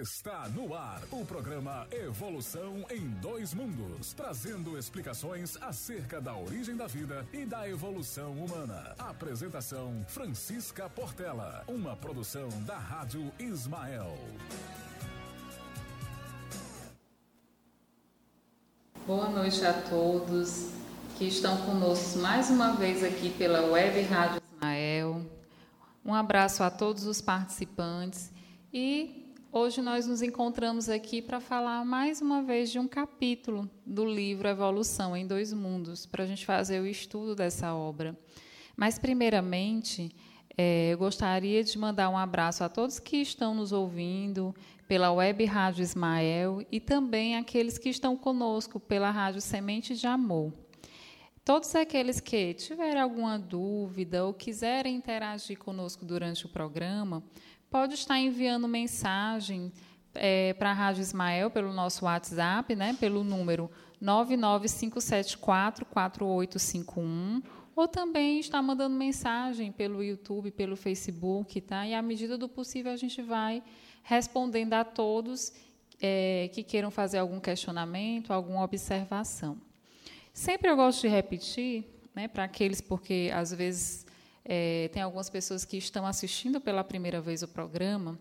Está no ar o programa Evolução em Dois Mundos, trazendo explicações acerca da origem da vida e da evolução humana. Apresentação Francisca Portela, uma produção da Rádio Ismael. Boa noite a todos que estão conosco mais uma vez aqui pela Web Rádio Ismael. Um abraço a todos os participantes e Hoje nós nos encontramos aqui para falar mais uma vez de um capítulo do livro Evolução em Dois Mundos, para a gente fazer o estudo dessa obra. Mas, primeiramente, é, eu gostaria de mandar um abraço a todos que estão nos ouvindo pela Web Rádio Ismael e também aqueles que estão conosco pela Rádio Semente de Amor. Todos aqueles que tiverem alguma dúvida ou quiserem interagir conosco durante o programa, pode estar enviando mensagem é, para a Rádio Ismael pelo nosso WhatsApp, né, pelo número 995744851, ou também está mandando mensagem pelo YouTube, pelo Facebook, tá? E à medida do possível a gente vai respondendo a todos é, que queiram fazer algum questionamento, alguma observação. Sempre eu gosto de repetir, né, para aqueles porque às vezes é, tem algumas pessoas que estão assistindo pela primeira vez o programa.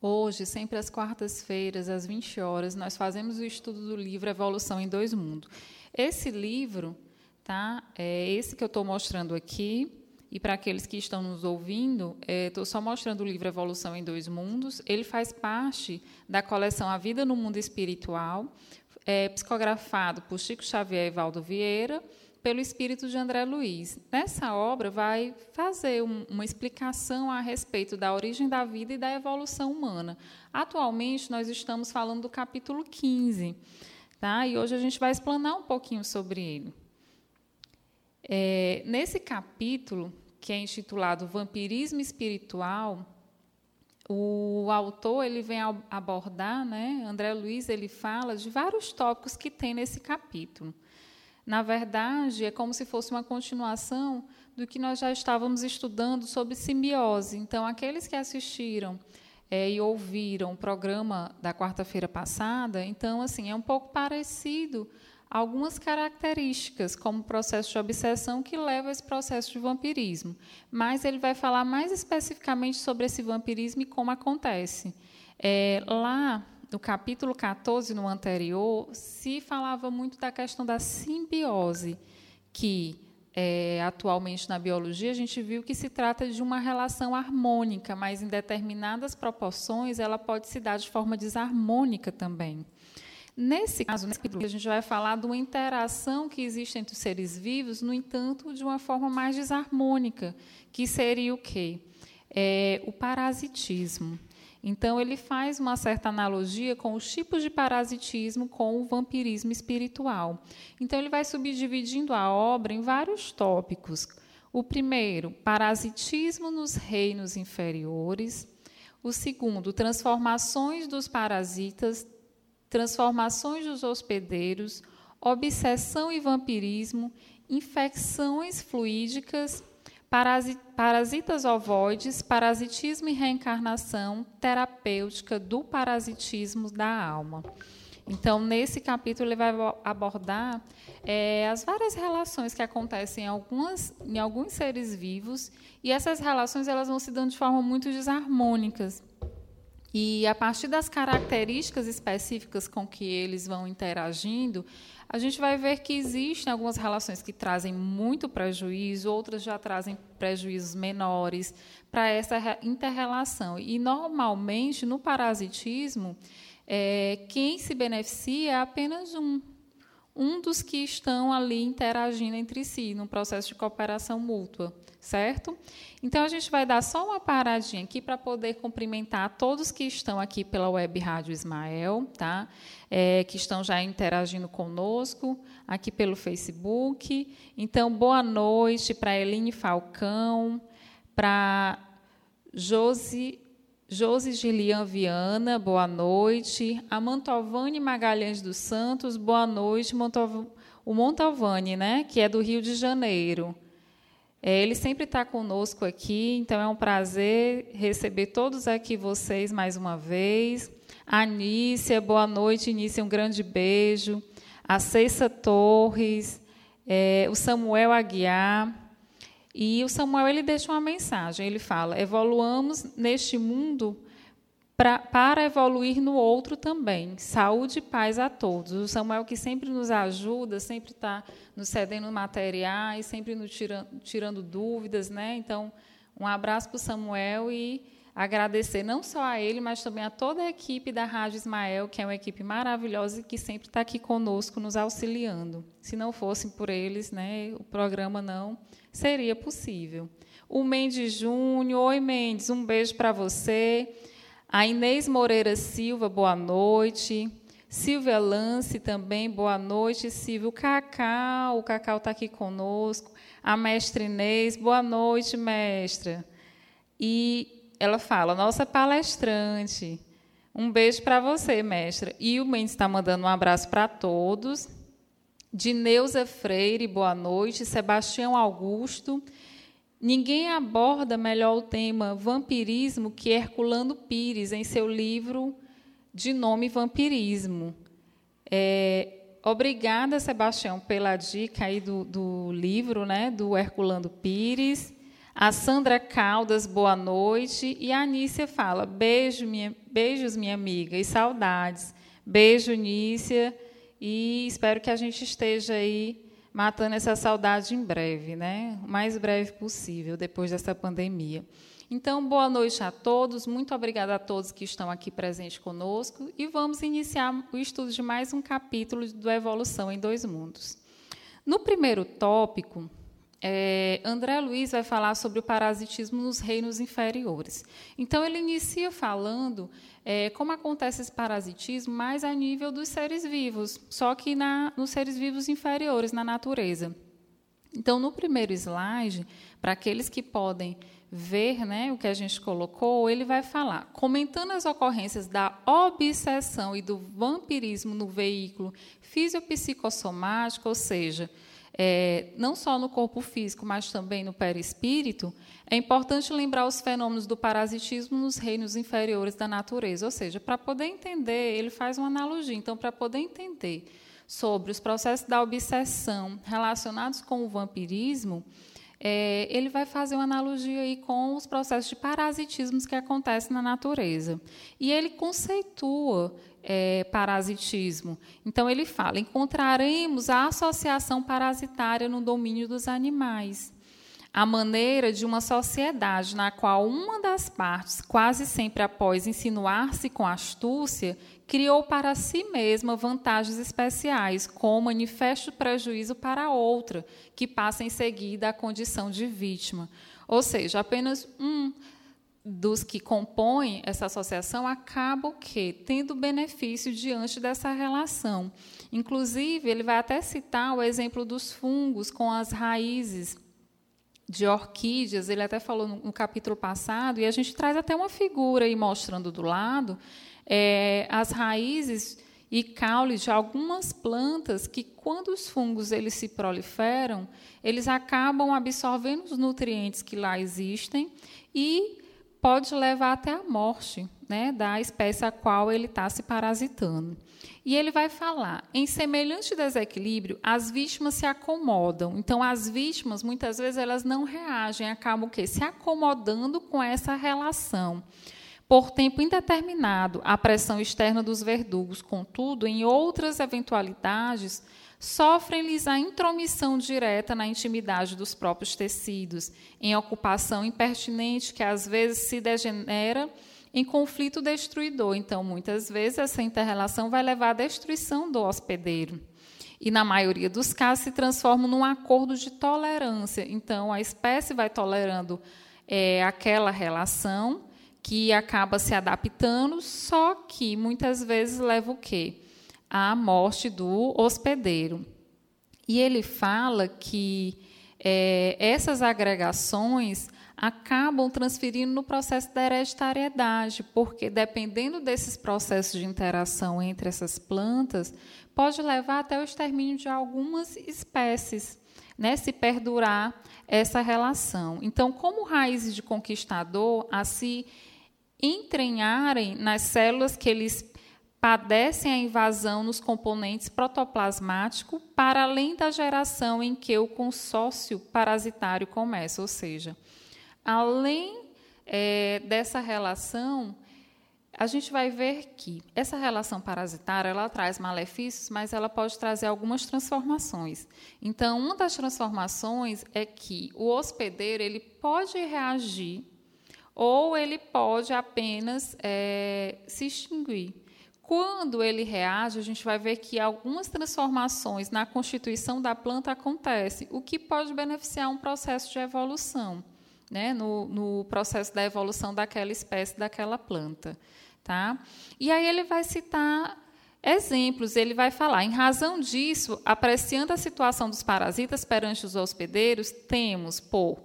Hoje, sempre às quartas-feiras, às 20 horas, nós fazemos o estudo do livro Evolução em Dois Mundos. Esse livro, tá? É esse que eu estou mostrando aqui. E para aqueles que estão nos ouvindo, estou é, só mostrando o livro Evolução em Dois Mundos. Ele faz parte da coleção A Vida no Mundo Espiritual, é, psicografado por Chico Xavier e Valdo Vieira pelo espírito de André Luiz. Nessa obra, vai fazer um, uma explicação a respeito da origem da vida e da evolução humana. Atualmente, nós estamos falando do capítulo 15, tá? e hoje a gente vai explanar um pouquinho sobre ele. É, nesse capítulo, que é intitulado Vampirismo Espiritual, o autor ele vem abordar, né? André Luiz ele fala de vários tópicos que tem nesse capítulo. Na verdade, é como se fosse uma continuação do que nós já estávamos estudando sobre simbiose. Então, aqueles que assistiram é, e ouviram o programa da quarta-feira passada, então, assim, é um pouco parecido algumas características, como o processo de obsessão que leva a esse processo de vampirismo. Mas ele vai falar mais especificamente sobre esse vampirismo e como acontece. É, lá no capítulo 14, no anterior, se falava muito da questão da simbiose, que é, atualmente na biologia a gente viu que se trata de uma relação harmônica, mas em determinadas proporções ela pode se dar de forma desarmônica também. Nesse caso, a gente vai falar de uma interação que existe entre os seres vivos, no entanto, de uma forma mais desarmônica, que seria o quê? É, o parasitismo. Então, ele faz uma certa analogia com os tipos de parasitismo com o vampirismo espiritual. Então, ele vai subdividindo a obra em vários tópicos. O primeiro, parasitismo nos reinos inferiores. O segundo, transformações dos parasitas, transformações dos hospedeiros, obsessão e vampirismo, infecções fluídicas parasitas ovoides, parasitismo e reencarnação terapêutica do parasitismo da alma. Então, nesse capítulo, ele vai abordar é, as várias relações que acontecem em, algumas, em alguns seres vivos, e essas relações elas vão se dando de forma muito desarmônicas. E a partir das características específicas com que eles vão interagindo, a gente vai ver que existem algumas relações que trazem muito prejuízo, outras já trazem prejuízos menores para essa interrelação. E, normalmente, no parasitismo, é, quem se beneficia é apenas um, um dos que estão ali interagindo entre si, no processo de cooperação mútua certo? Então, a gente vai dar só uma paradinha aqui para poder cumprimentar todos que estão aqui pela Web Rádio Ismael, tá? É, que estão já interagindo conosco, aqui pelo Facebook. Então, boa noite para Eline Falcão, para Josi, Josi Gilian Viana, boa noite. A Mantovani Magalhães dos Santos, boa noite. Montov... O Montalvani, né, que é do Rio de Janeiro. É, ele sempre está conosco aqui, então é um prazer receber todos aqui vocês mais uma vez. Anícia, boa noite, Anícia, um grande beijo. A Ceissa Torres, é, o Samuel Aguiar. E o Samuel ele deixa uma mensagem, ele fala: evoluamos neste mundo pra, para evoluir no outro também. Saúde e paz a todos. O Samuel que sempre nos ajuda, sempre está nos cedendo materiais, sempre nos tirando, tirando dúvidas, né? Então, um abraço para o Samuel e agradecer não só a ele, mas também a toda a equipe da Rádio Ismael, que é uma equipe maravilhosa e que sempre está aqui conosco, nos auxiliando. Se não fossem por eles, né, o programa não seria possível. O Mendes Júnior, oi Mendes, um beijo para você. A Inês Moreira Silva, boa noite. Silvia Lance também, boa noite. Silvio Cacau, o Cacau está aqui conosco. A mestre Inês, boa noite, mestra. E ela fala, nossa palestrante. Um beijo para você, mestra. E o Mendes está mandando um abraço para todos. Dineuza Freire, boa noite. Sebastião Augusto. Ninguém aborda melhor o tema vampirismo que Herculano Pires, em seu livro de nome Vampirismo. É, obrigada, Sebastião, pela dica aí do, do livro né, do Herculano Pires. A Sandra Caldas, boa noite. E a Anícia fala: Beijo, minha, beijos, minha amiga, e saudades. Beijo, Nícia, e espero que a gente esteja aí matando essa saudade em breve, né? O mais breve possível, depois dessa pandemia. Então, boa noite a todos, muito obrigada a todos que estão aqui presentes conosco e vamos iniciar o estudo de mais um capítulo do Evolução em Dois Mundos. No primeiro tópico, é, André Luiz vai falar sobre o parasitismo nos reinos inferiores. Então, ele inicia falando é, como acontece esse parasitismo mais a nível dos seres vivos, só que na, nos seres vivos inferiores, na natureza. Então, no primeiro slide, para aqueles que podem ver né, o que a gente colocou, ele vai falar, comentando as ocorrências da obsessão e do vampirismo no veículo fisiopsicossomático, ou seja, é, não só no corpo físico, mas também no perispírito, é importante lembrar os fenômenos do parasitismo nos reinos inferiores da natureza. Ou seja, para poder entender, ele faz uma analogia. Então, para poder entender sobre os processos da obsessão relacionados com o vampirismo, é, ele vai fazer uma analogia aí com os processos de parasitismos que acontecem na natureza. E ele conceitua é, parasitismo. Então, ele fala: encontraremos a associação parasitária no domínio dos animais. A maneira de uma sociedade na qual uma das partes, quase sempre após insinuar-se com astúcia, criou para si mesma vantagens especiais, com manifesto prejuízo para outra, que passa em seguida à condição de vítima. Ou seja, apenas um dos que compõem essa associação acaba o quê? Tendo benefício diante dessa relação. Inclusive, ele vai até citar o exemplo dos fungos com as raízes de orquídeas, ele até falou no capítulo passado, e a gente traz até uma figura aí mostrando do lado, é, as raízes e caules de algumas plantas que, quando os fungos eles se proliferam, eles acabam absorvendo os nutrientes que lá existem e pode levar até a morte né, da espécie a qual ele está se parasitando. E ele vai falar, em semelhante desequilíbrio, as vítimas se acomodam. Então, as vítimas, muitas vezes, elas não reagem, acabam o quê? se acomodando com essa relação por tempo indeterminado à pressão externa dos verdugos. Contudo, em outras eventualidades, sofrem-lhes a intromissão direta na intimidade dos próprios tecidos, em ocupação impertinente que às vezes se degenera em conflito destruidor. Então, muitas vezes, essa interrelação vai levar à destruição do hospedeiro. E, na maioria dos casos, se transforma num acordo de tolerância. Então, a espécie vai tolerando é, aquela relação que acaba se adaptando, só que muitas vezes leva o quê? A morte do hospedeiro. E ele fala que é, essas agregações acabam transferindo no processo da hereditariedade, porque dependendo desses processos de interação entre essas plantas, pode levar até o extermínio de algumas espécies. né, se perdurar essa relação. Então, como raízes de conquistador, a se entranharem nas células que eles padecem a invasão nos componentes protoplasmáticos para além da geração em que o consórcio parasitário começa, ou seja, além é, dessa relação, a gente vai ver que essa relação parasitária ela traz malefícios, mas ela pode trazer algumas transformações. Então, uma das transformações é que o hospedeiro ele pode reagir ou ele pode apenas é, se extinguir. Quando ele reage, a gente vai ver que algumas transformações na constituição da planta acontecem, o que pode beneficiar um processo de evolução, né, no, no processo da evolução daquela espécie, daquela planta. Tá? E aí ele vai citar exemplos, ele vai falar, em razão disso, apreciando a situação dos parasitas perante os hospedeiros, temos por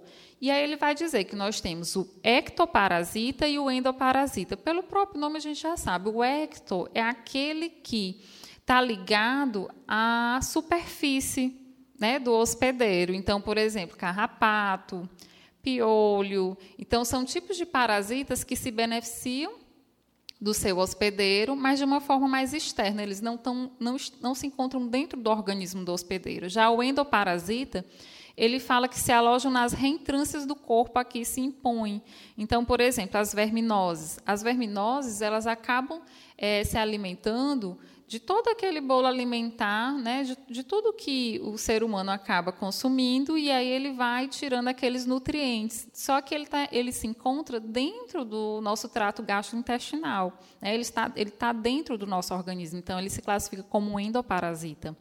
e aí ele vai dizer que nós temos o ectoparasita e o endoparasita. Pelo próprio nome a gente já sabe. O ecto é aquele que está ligado à superfície né, do hospedeiro. Então, por exemplo, carrapato, piolho. Então, são tipos de parasitas que se beneficiam do seu hospedeiro, mas de uma forma mais externa. Eles não, tão, não, não se encontram dentro do organismo do hospedeiro. Já o endoparasita ele fala que se alojam nas reentrâncias do corpo aqui se impõem. Então, por exemplo, as verminoses. As verminoses elas acabam é, se alimentando de todo aquele bolo alimentar, né, de, de, tudo que o ser humano acaba consumindo, e aí ele vai tirando aqueles nutrientes. Só que ele, tá, ele se encontra dentro do nosso trato gastrointestinal. Né, ele está ele está dentro do nosso organismo, então ele se classifica como um endoparasita.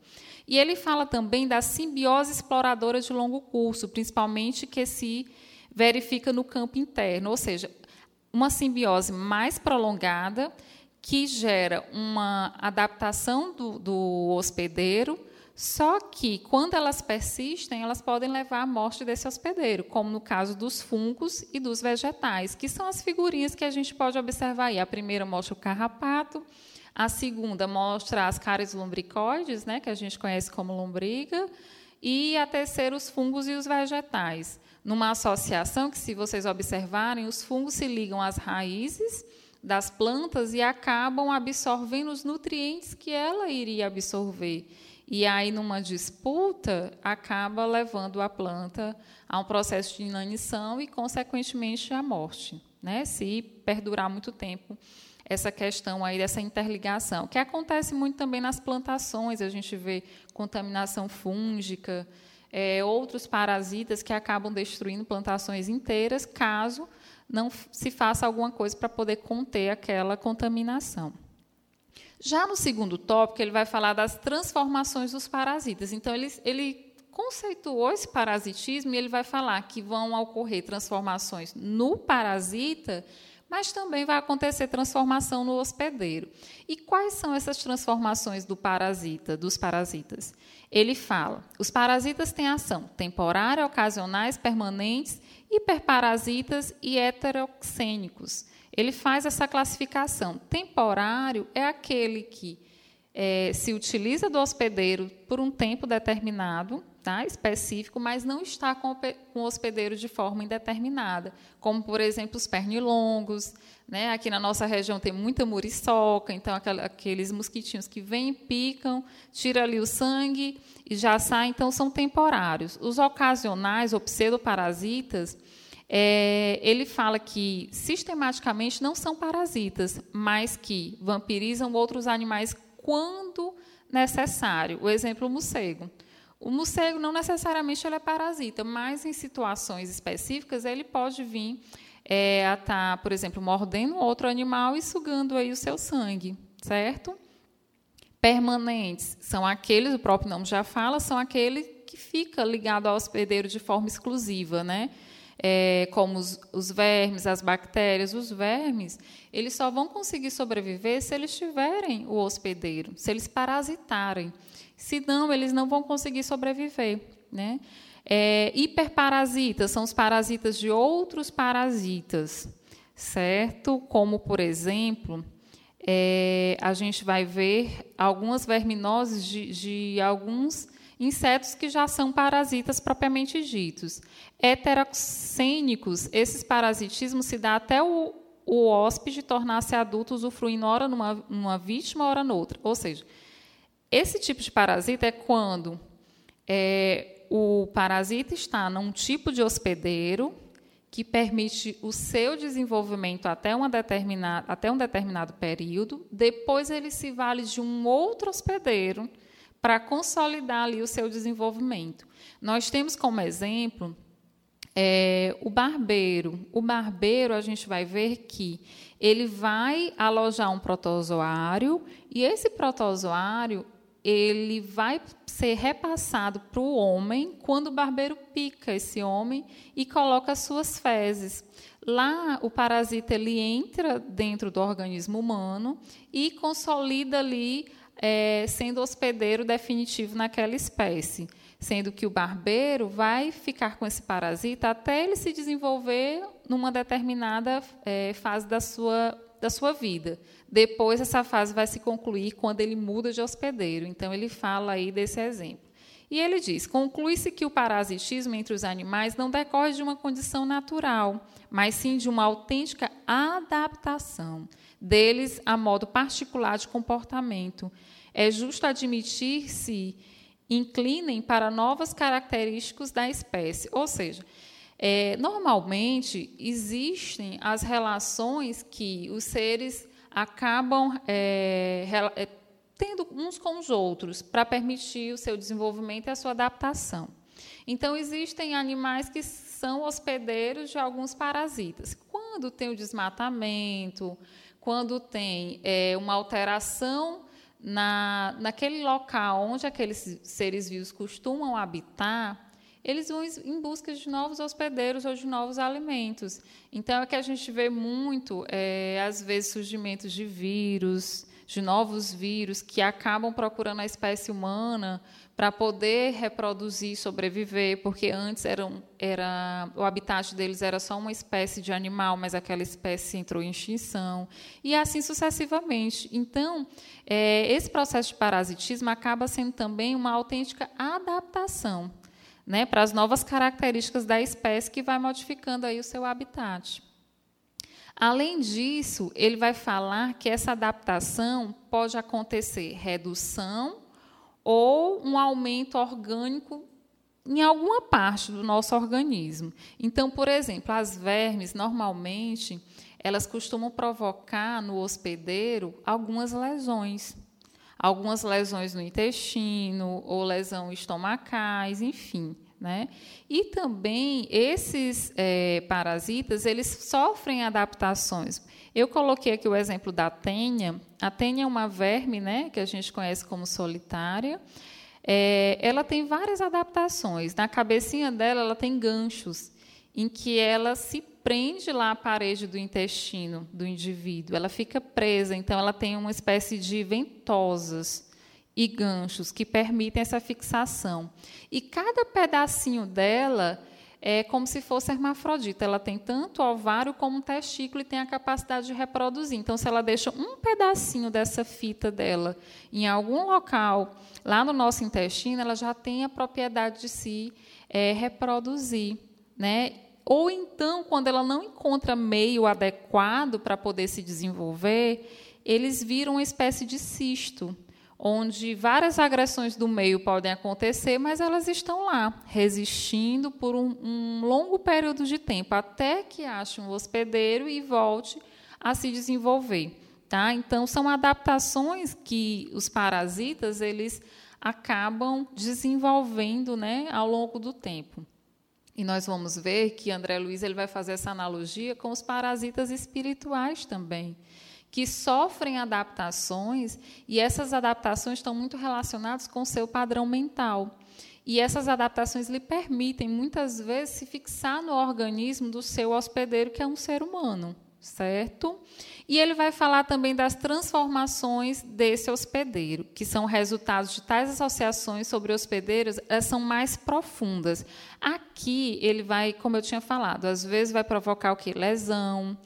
E ele fala também da simbiose exploradora de longo curso, principalmente que se verifica no campo interno, ou seja, uma simbiose mais prolongada que gera uma adaptação do, do hospedeiro, só que, quando elas persistem, elas podem levar à morte desse hospedeiro, como no caso dos fungos e dos vegetais, que são as figurinhas que a gente pode observar aí. A primeira mostra o carrapato, a segunda mostra as cáries lombricoides, né, que a gente conhece como lombriga, e a terceira os fungos e os vegetais. Numa associação que, se vocês observarem, os fungos se ligam às raízes das plantas e acabam absorvendo os nutrientes que ela iria absorver. E aí, numa disputa, acaba levando a planta a um processo de inanição e, consequentemente, à morte, né? se perdurar muito tempo essa questão aí dessa interligação, que acontece muito também nas plantações, a gente vê contaminação fúngica, é, outros parasitas que acabam destruindo plantações inteiras, caso não se faça alguma coisa para poder conter aquela contaminação. Já no segundo tópico, ele vai falar das transformações dos parasitas. Então, ele, ele conceituou esse parasitismo e ele vai falar que vão ocorrer transformações no parasita mas também vai acontecer transformação no hospedeiro. E quais são essas transformações do parasita, dos parasitas? Ele fala: os parasitas têm ação temporária, ocasionais, permanentes, hiperparasitas e heteroxênicos. Ele faz essa classificação. Temporário é aquele que é, se utiliza do hospedeiro por um tempo determinado, tá, específico, mas não está com o hospedeiro de forma indeterminada, como, por exemplo, os pernilongos. Né? Aqui na nossa região tem muita muriçoca, então aqueles mosquitinhos que vêm, picam, tira ali o sangue e já saem, então são temporários. Os ocasionais, ou pseudoparasitas, é, ele fala que sistematicamente não são parasitas, mas que vampirizam outros animais quando necessário. O exemplo, o morcego. O morcego não necessariamente ele é parasita, mas em situações específicas ele pode vir é, a estar, tá, por exemplo, mordendo outro animal e sugando aí o seu sangue, certo? Permanentes são aqueles, o próprio nome já fala, são aqueles que fica ligado ao hospedeiro de forma exclusiva, né? É, como os, os, vermes, as bactérias, os vermes, eles só vão conseguir sobreviver se eles tiverem o hospedeiro, se eles parasitarem. Senão, eles não vão conseguir sobreviver. Né? É, hiperparasitas são os parasitas de outros parasitas, certo? Como, por exemplo, é, a gente vai ver algumas verminoses de, de alguns insetos que já são parasitas propriamente ditos. Heteroxênicos, esses parasitismos se dá até o, o hóspede tornar-se adulto usufruindo ora numa, numa vítima, ora noutra. Ou seja, esse tipo de parasita é quando é, o parasita está num tipo de hospedeiro que permite o seu desenvolvimento até, uma determinada, até um determinado período, depois ele se vale de um outro hospedeiro para consolidar ali o seu desenvolvimento. Nós temos como exemplo é, o barbeiro. O barbeiro, a gente vai ver que ele vai alojar um protozoário e esse protozoário ele vai ser repassado para o homem quando o barbeiro pica esse homem e coloca as suas fezes. Lá, o parasita ele entra dentro do organismo humano e consolida ali, é, sendo hospedeiro definitivo naquela espécie. Sendo que o barbeiro vai ficar com esse parasita até ele se desenvolver numa determinada é, fase da sua, da sua vida. Depois, essa fase vai se concluir quando ele muda de hospedeiro. Então, ele fala aí desse exemplo. E ele diz: conclui-se que o parasitismo entre os animais não decorre de uma condição natural, mas sim de uma autêntica adaptação deles a modo particular de comportamento. É justo admitir-se inclinem para novas características da espécie. Ou seja, é, normalmente existem as relações que os seres acabam é, é, tendo uns com os outros para permitir o seu desenvolvimento e a sua adaptação. Então, existem animais que são hospedeiros de alguns parasitas. Quando tem o desmatamento, quando tem é, uma alteração na, naquele local onde aqueles seres vivos costumam habitar, eles vão em busca de novos hospedeiros ou de novos alimentos. Então, é que a gente vê muito, é, às vezes, surgimentos de vírus, de novos vírus, que acabam procurando a espécie humana para poder reproduzir, sobreviver, porque antes era, o habitat deles era só uma espécie de animal, mas aquela espécie entrou em extinção, e assim sucessivamente. Então, é, esse processo de parasitismo acaba sendo também uma autêntica adaptação né, para as novas características da espécie que vai modificando aí o seu habitat. Além disso, ele vai falar que essa adaptação pode acontecer redução ou um aumento orgânico em alguma parte do nosso organismo. Então, por exemplo, as vermes, normalmente, elas costumam provocar no hospedeiro algumas lesões algumas lesões no intestino ou lesão estomacais, enfim. Né? E também esses é, parasitas eles sofrem adaptações. Eu coloquei aqui o exemplo da tênia. A tênia é uma verme, né, que a gente conhece como solitária. É, ela tem várias adaptações. Na cabecinha dela, ela tem ganchos em que ela se prende lá à parede do intestino do indivíduo, ela fica presa, então ela tem uma espécie de ventosas e ganchos que permitem essa fixação. E cada pedacinho dela é como se fosse hermafrodita. Ela tem tanto ovário como testículo e tem a capacidade de reproduzir. Então, se ela deixa um pedacinho dessa fita dela em algum local lá no nosso intestino, ela já tem a propriedade de se é, reproduzir. Né? Ou então, quando ela não encontra meio adequado para poder se desenvolver, eles viram uma espécie de cisto, onde várias agressões do meio podem acontecer, mas elas estão lá, resistindo por um, um longo período de tempo, até que ache um hospedeiro e volte a se desenvolver. Tá? Então, são adaptações que os parasitas eles acabam desenvolvendo né, ao longo do tempo. E nós vamos ver que André Luiz ele vai fazer essa analogia com os parasitas espirituais também, que sofrem adaptações e essas adaptações estão muito relacionadas com o seu padrão mental. E essas adaptações lhe permitem, muitas vezes, se fixar no organismo do seu hospedeiro, que é um ser humano, certo? E ele vai falar também das transformações desse hospedeiro, que são resultados de tais associações sobre hospedeiros, elas são mais profundas. Aqui ele vai, como eu tinha falado, às vezes vai provocar o que? Lesão,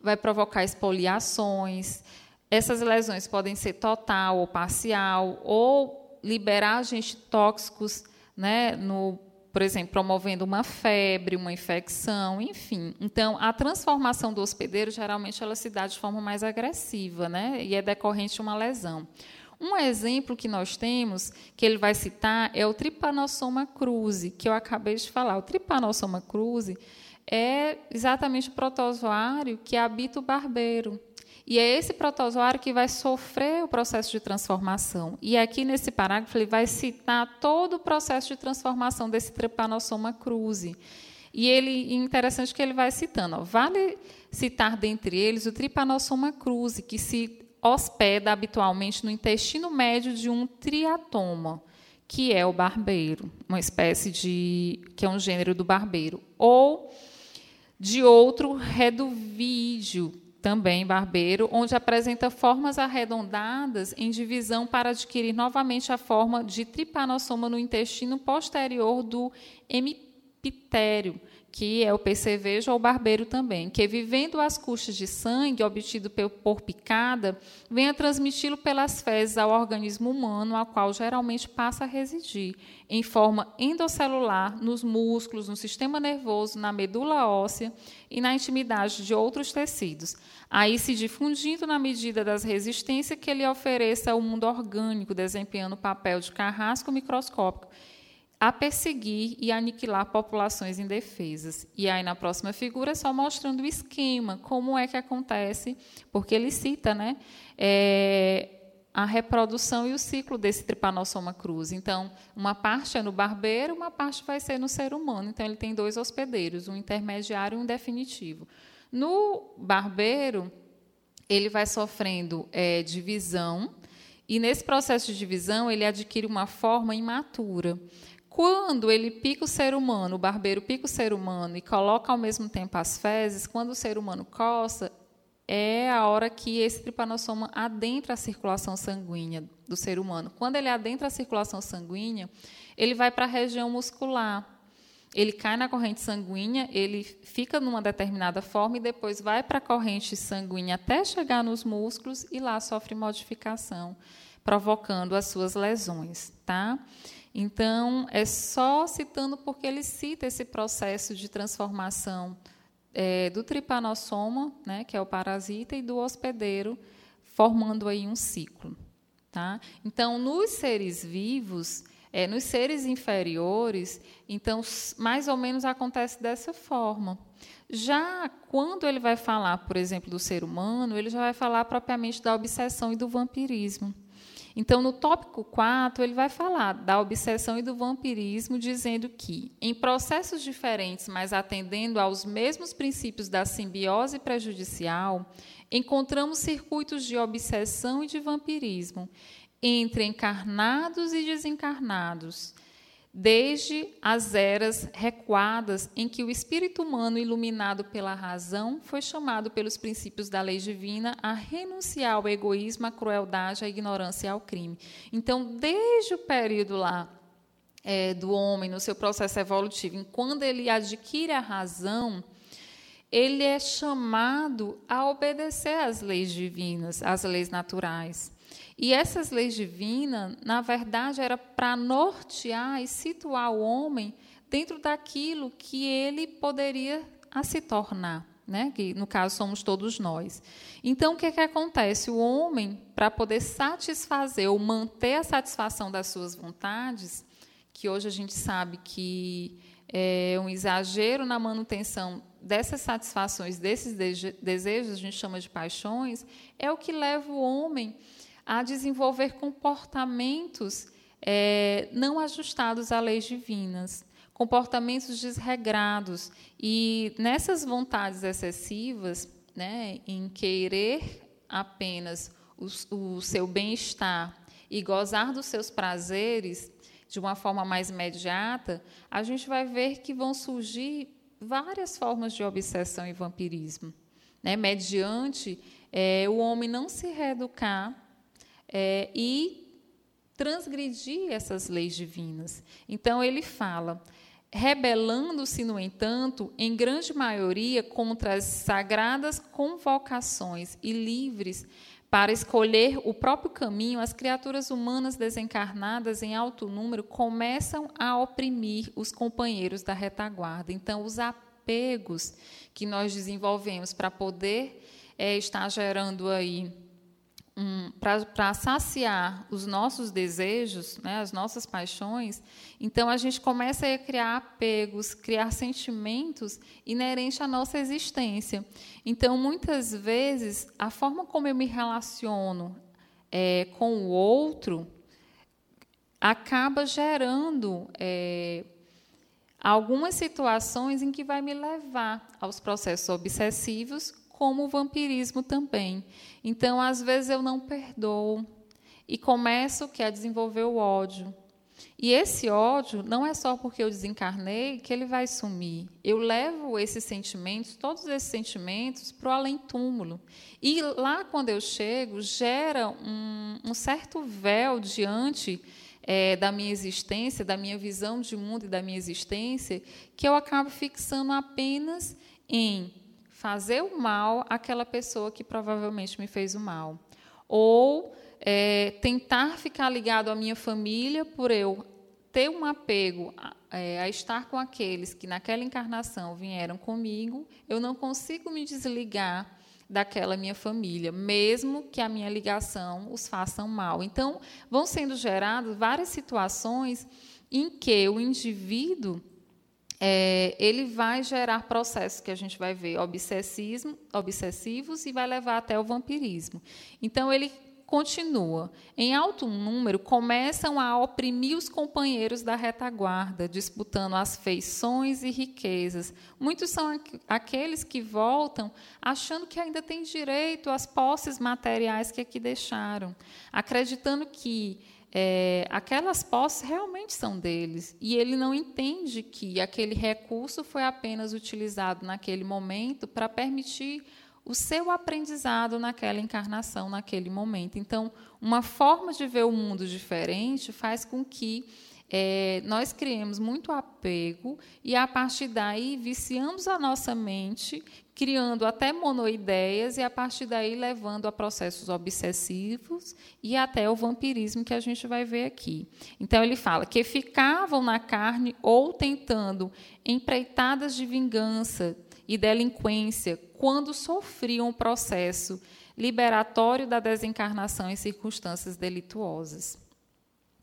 vai provocar expoliações. Essas lesões podem ser total ou parcial, ou liberar agentes tóxicos, né, no, por exemplo, promovendo uma febre, uma infecção, enfim. Então, a transformação do hospedeiro geralmente ela se dá de forma mais agressiva, né, e é decorrente de uma lesão. Um exemplo que nós temos, que ele vai citar, é o Trypanosoma cruzi, que eu acabei de falar. O Trypanosoma cruzi é exatamente o protozoário que habita o barbeiro. E é esse protozoário que vai sofrer o processo de transformação. E aqui nesse parágrafo ele vai citar todo o processo de transformação desse Trypanosoma cruzi. E ele interessante que ele vai citando. Ó, vale citar dentre eles o Trypanosoma cruzi, que se hospeda habitualmente no intestino médio de um triatoma, que é o barbeiro, uma espécie de que é um gênero do barbeiro, ou de outro reduvídeo, também barbeiro, onde apresenta formas arredondadas em divisão para adquirir novamente a forma de tripanossoma no intestino posterior do hemipitério, que é o percevejo ou barbeiro também, que vivendo as custas de sangue obtido por picada, vem a transmiti-lo pelas fezes ao organismo humano, ao qual geralmente passa a residir, em forma endocelular, nos músculos, no sistema nervoso, na medula óssea e na intimidade de outros tecidos, aí se difundindo na medida das resistências que ele ofereça ao mundo orgânico, desempenhando o papel de carrasco microscópico a perseguir e aniquilar populações indefesas. E aí, na próxima figura, só mostrando o esquema, como é que acontece, porque ele cita né, é, a reprodução e o ciclo desse Trypanosoma cruzi. Então, uma parte é no barbeiro, uma parte vai ser no ser humano. Então, ele tem dois hospedeiros, um intermediário e um definitivo. No barbeiro, ele vai sofrendo é, divisão, e nesse processo de divisão, ele adquire uma forma imatura. Quando ele pica o ser humano, o barbeiro pica o ser humano e coloca ao mesmo tempo as fezes, quando o ser humano coça, é a hora que esse tripanossoma adentra a circulação sanguínea do ser humano. Quando ele adentra a circulação sanguínea, ele vai para a região muscular. Ele cai na corrente sanguínea, ele fica numa determinada forma e depois vai para a corrente sanguínea até chegar nos músculos e lá sofre modificação, provocando as suas lesões, tá? Então, é só citando porque ele cita esse processo de transformação é, do tripanossoma, né, que é o parasita, e do hospedeiro, formando aí um ciclo. Tá? Então, nos seres vivos, é, nos seres inferiores, então, mais ou menos acontece dessa forma. Já quando ele vai falar, por exemplo, do ser humano, ele já vai falar propriamente da obsessão e do vampirismo. Então, no tópico 4, ele vai falar da obsessão e do vampirismo, dizendo que, em processos diferentes, mas atendendo aos mesmos princípios da simbiose prejudicial, encontramos circuitos de obsessão e de vampirismo entre encarnados e desencarnados, desde as eras recuadas em que o espírito humano, iluminado pela razão, foi chamado pelos princípios da lei divina a renunciar ao egoísmo, à crueldade, à ignorância e ao crime. Então, desde o período lá é, do homem, no seu processo evolutivo, quando ele adquire a razão, ele é chamado a obedecer às leis divinas, às leis naturais. E essas leis divinas, na verdade, era para nortear e situar o homem dentro daquilo que ele poderia a se tornar, né? que no caso somos todos nós. Então, o que, é que acontece? O homem, para poder satisfazer ou manter a satisfação das suas vontades, que hoje a gente sabe que é um exagero na manutenção dessas satisfações, desses desejos, a gente chama de paixões, é o que leva o homem a desenvolver comportamentos é, não ajustados a leis divinas, comportamentos desregrados. E nessas vontades excessivas, né, em querer apenas o, o seu bem-estar e gozar dos seus prazeres de uma forma mais imediata, a gente vai ver que vão surgir várias formas de obsessão e vampirismo. Né? Mediante é, o homem não se reeducar é, e transgredir essas leis divinas. Então, ele fala: rebelando-se, no entanto, em grande maioria contra as sagradas convocações e livres para escolher o próprio caminho, as criaturas humanas desencarnadas em alto número começam a oprimir os companheiros da retaguarda. Então, os apegos que nós desenvolvemos para poder é, estar gerando aí um, para saciar os nossos desejos, né, as nossas paixões, então a gente começa a criar apegos, criar sentimentos inerentes à nossa existência. Então, muitas vezes, a forma como eu me relaciono é, com o outro acaba gerando é, algumas situações em que vai me levar aos processos obsessivos como o vampirismo também. Então, às vezes eu não perdoo e começo que a desenvolver o ódio. E esse ódio não é só porque eu desencarnei que ele vai sumir. Eu levo esses sentimentos, todos esses sentimentos, para o além-túmulo. E lá, quando eu chego, gera um, um certo véu diante é, da minha existência, da minha visão de mundo e da minha existência, que eu acabo fixando apenas em fazer o mal àquela pessoa que provavelmente me fez o mal. Ou é, tentar ficar ligado à minha família por eu ter um apego a, é, a estar com aqueles que naquela encarnação vieram comigo, eu não consigo me desligar daquela minha família, mesmo que a minha ligação os faça mal. Então, vão sendo geradas várias situações em que o indivíduo é, ele vai gerar processos que a gente vai ver obsessismo, obsessivos e vai levar até o vampirismo. Então, ele continua. Em alto número, começam a oprimir os companheiros da retaguarda, disputando as feições e riquezas. Muitos são aqueles que voltam achando que ainda têm direito às posses materiais que aqui deixaram, acreditando que é, aquelas posses realmente são deles. E ele não entende que aquele recurso foi apenas utilizado naquele momento para permitir o seu aprendizado naquela encarnação, naquele momento. Então, uma forma de ver o mundo diferente faz com que é, nós criamos muito apego e, a partir daí, viciamos a nossa mente, criando até monoideias e, a partir daí, levando a processos obsessivos e até o vampirismo que a gente vai ver aqui. Então, ele fala que ficavam na carne ou tentando empreitadas de vingança e delinquência quando sofriam o processo liberatório da desencarnação em circunstâncias delituosas.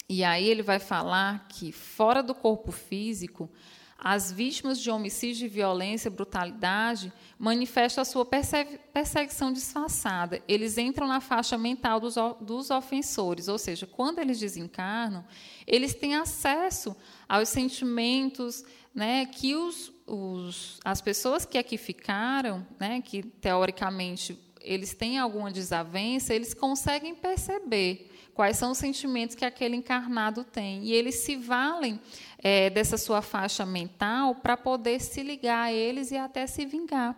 E aí ele vai falar que, fora do corpo físico, as vítimas de homicídio, violência, brutalidade manifestam a sua perseguição disfarçada. Eles entram na faixa mental dos, dos ofensores, ou seja, quando eles desencarnam, eles têm acesso aos sentimentos né, que os, os, as pessoas que aqui ficaram, né, que teoricamente eles têm alguma desavença, eles conseguem perceber quais são os sentimentos que aquele encarnado tem. E eles se valem é, dessa sua faixa mental para poder se ligar a eles e até se vingar.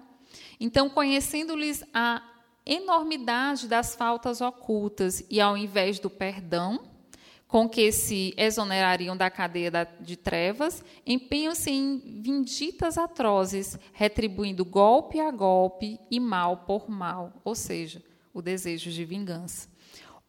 Então, conhecendo-lhes a enormidade das faltas ocultas e ao invés do perdão, com que se exonerariam da cadeia de trevas, empenham-se em vinditas atrozes, retribuindo golpe a golpe e mal por mal, ou seja, o desejo de vingança.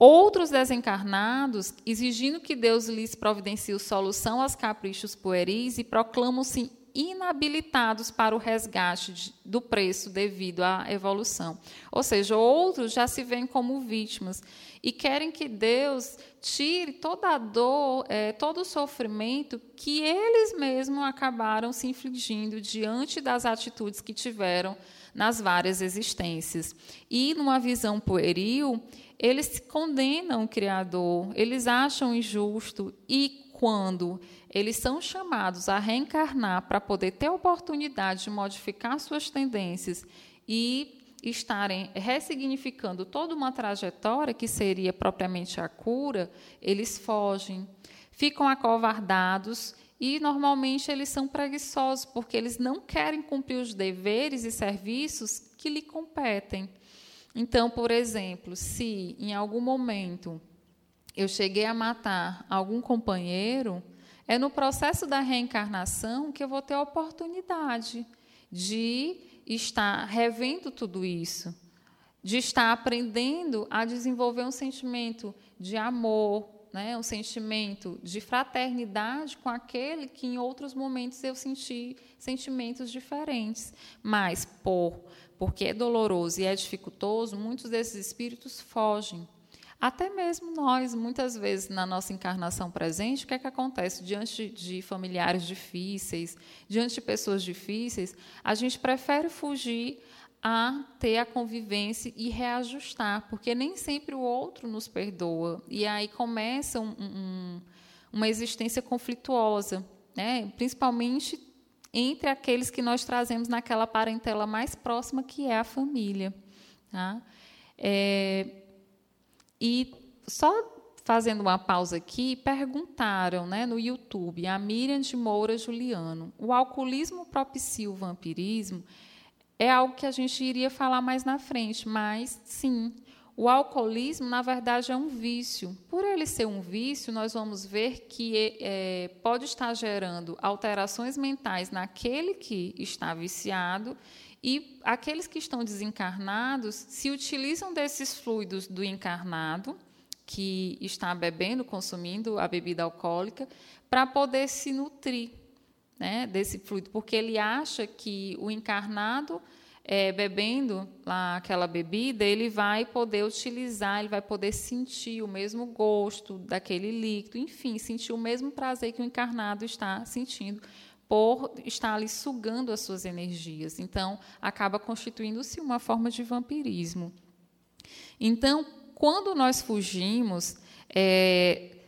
Outros desencarnados, exigindo que Deus lhes providencie solução aos caprichos pueris e proclamam-se inabilitados para o resgate do preço devido à evolução. Ou seja, outros já se veem como vítimas e querem que Deus tire toda a dor, é, todo o sofrimento que eles mesmos acabaram se infligindo diante das atitudes que tiveram nas várias existências. E, numa visão pueril, eles condenam o Criador, eles acham injusto e quando eles são chamados a reencarnar para poder ter a oportunidade de modificar suas tendências e estarem ressignificando toda uma trajetória que seria propriamente a cura, eles fogem, ficam acovardados e normalmente eles são preguiçosos porque eles não querem cumprir os deveres e serviços que lhe competem. Então, por exemplo, se em algum momento eu cheguei a matar algum companheiro, é no processo da reencarnação que eu vou ter a oportunidade de estar revendo tudo isso, de estar aprendendo a desenvolver um sentimento de amor, né, um sentimento de fraternidade com aquele que em outros momentos eu senti sentimentos diferentes. Mas por porque é doloroso e é dificultoso, muitos desses espíritos fogem. Até mesmo nós, muitas vezes na nossa encarnação presente, o que é que acontece diante de familiares difíceis, diante de pessoas difíceis, a gente prefere fugir a ter a convivência e reajustar, porque nem sempre o outro nos perdoa. E aí começa um, um, uma existência conflituosa, né? principalmente entre aqueles que nós trazemos naquela parentela mais próxima, que é a família. Tá? É, e só fazendo uma pausa aqui, perguntaram né, no YouTube, a Miriam de Moura Juliano, o alcoolismo propicia o vampirismo? É algo que a gente iria falar mais na frente, mas sim, o alcoolismo, na verdade, é um vício. Por ele ser um vício, nós vamos ver que é, pode estar gerando alterações mentais naquele que está viciado e aqueles que estão desencarnados se utilizam desses fluidos do encarnado, que está bebendo, consumindo a bebida alcoólica, para poder se nutrir né, desse fluido, porque ele acha que o encarnado, é, bebendo lá aquela bebida, ele vai poder utilizar, ele vai poder sentir o mesmo gosto daquele líquido, enfim, sentir o mesmo prazer que o encarnado está sentindo por estar ali sugando as suas energias. Então, acaba constituindo-se uma forma de vampirismo. Então, quando nós fugimos, é,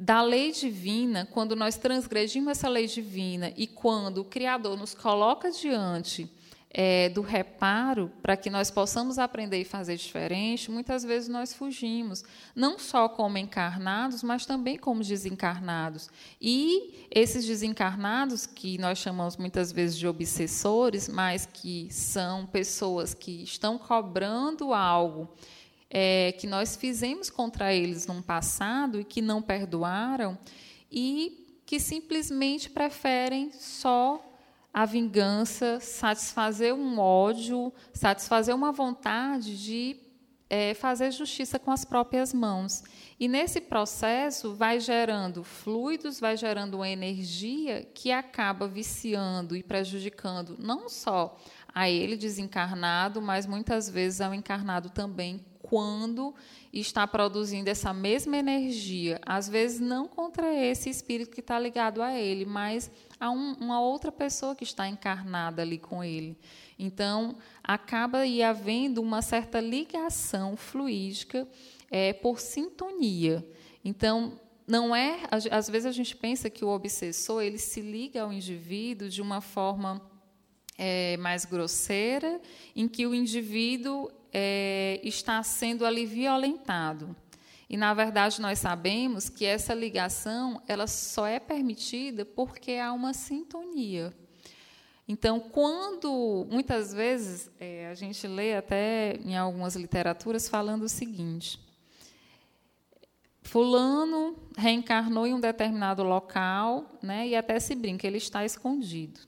da lei divina, quando nós transgredimos essa lei divina e quando o Criador nos coloca diante é, do reparo para que nós possamos aprender e fazer diferente, muitas vezes nós fugimos, não só como encarnados, mas também como desencarnados. E esses desencarnados, que nós chamamos muitas vezes de obsessores, mas que são pessoas que estão cobrando algo é, que nós fizemos contra eles no passado e que não perdoaram e que simplesmente preferem só a vingança, satisfazer um ódio, satisfazer uma vontade de é, fazer justiça com as próprias mãos. E nesse processo vai gerando fluidos, vai gerando uma energia que acaba viciando e prejudicando não só a ele desencarnado, mas muitas vezes ao encarnado também quando está produzindo essa mesma energia, às vezes não contra esse espírito que está ligado a ele, mas a um, uma outra pessoa que está encarnada ali com ele. Então, acaba aí havendo uma certa ligação fluídica é, por sintonia. Então, não é, às vezes a gente pensa que o obsessor ele se liga ao indivíduo de uma forma é, mais grosseira, em que o indivíduo é, está sendo ali violentado. E, na verdade, nós sabemos que essa ligação ela só é permitida porque há uma sintonia. Então, quando, muitas vezes, é, a gente lê até em algumas literaturas falando o seguinte: Fulano reencarnou em um determinado local, né, e até se brinca, ele está escondido.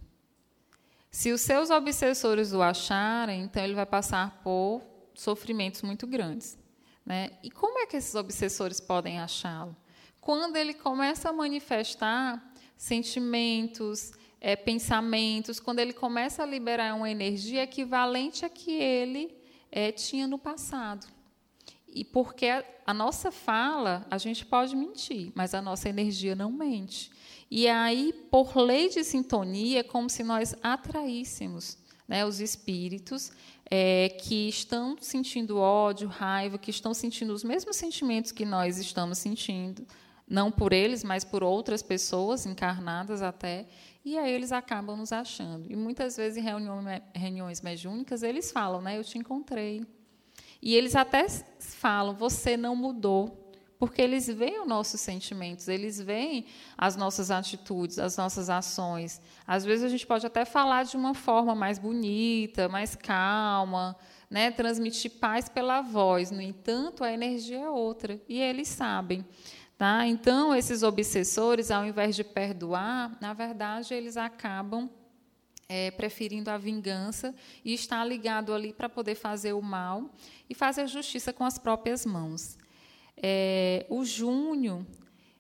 Se os seus obsessores o acharem, então ele vai passar por sofrimentos muito grandes. Né? E como é que esses obsessores podem achá-lo? Quando ele começa a manifestar sentimentos, é, pensamentos, quando ele começa a liberar uma energia equivalente a que ele é, tinha no passado. E porque a, a nossa fala, a gente pode mentir, mas a nossa energia não mente. E aí, por lei de sintonia, é como se nós atraíssemos né, os espíritos é, que estão sentindo ódio, raiva, que estão sentindo os mesmos sentimentos que nós estamos sentindo, não por eles, mas por outras pessoas encarnadas até, e aí eles acabam nos achando. E muitas vezes em reuniões, reuniões mediúnicas eles falam, né, eu te encontrei. E eles até falam, você não mudou porque eles veem os nossos sentimentos, eles veem as nossas atitudes, as nossas ações. Às vezes a gente pode até falar de uma forma mais bonita, mais calma, né? transmitir paz pela voz. No entanto, a energia é outra, e eles sabem. Tá? Então, esses obsessores, ao invés de perdoar, na verdade, eles acabam é, preferindo a vingança e está ligado ali para poder fazer o mal e fazer justiça com as próprias mãos. É, o Júnior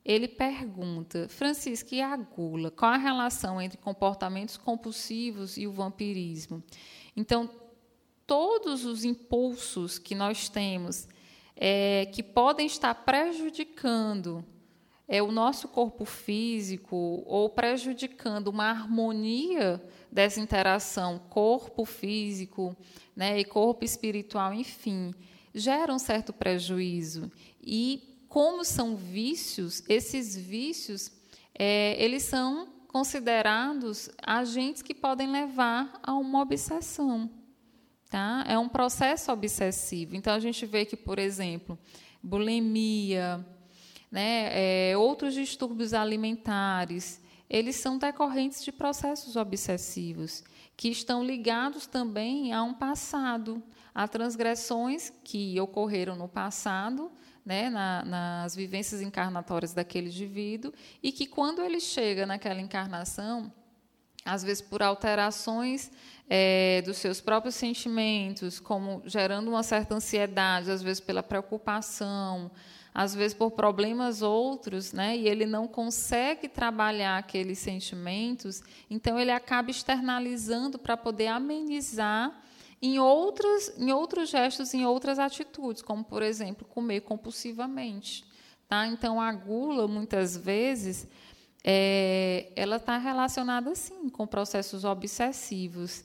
ele pergunta, Francisco, e a gula? Qual a relação entre comportamentos compulsivos e o vampirismo? Então, todos os impulsos que nós temos é, que podem estar prejudicando é, o nosso corpo físico ou prejudicando uma harmonia dessa interação corpo físico né, e corpo espiritual, enfim, gera um certo prejuízo. E como são vícios, esses vícios é, eles são considerados agentes que podem levar a uma obsessão. Tá? É um processo obsessivo. Então, a gente vê que, por exemplo, bulimia, né, é, outros distúrbios alimentares, eles são decorrentes de processos obsessivos, que estão ligados também a um passado, a transgressões que ocorreram no passado, né, na, nas vivências encarnatórias daquele indivíduo, e que, quando ele chega naquela encarnação, às vezes por alterações é, dos seus próprios sentimentos, como gerando uma certa ansiedade, às vezes pela preocupação, às vezes por problemas outros, né, e ele não consegue trabalhar aqueles sentimentos, então ele acaba externalizando para poder amenizar em, outras, em outros gestos, em outras atitudes, como, por exemplo, comer compulsivamente. Tá? Então, a gula, muitas vezes, é, ela está relacionada, sim, com processos obsessivos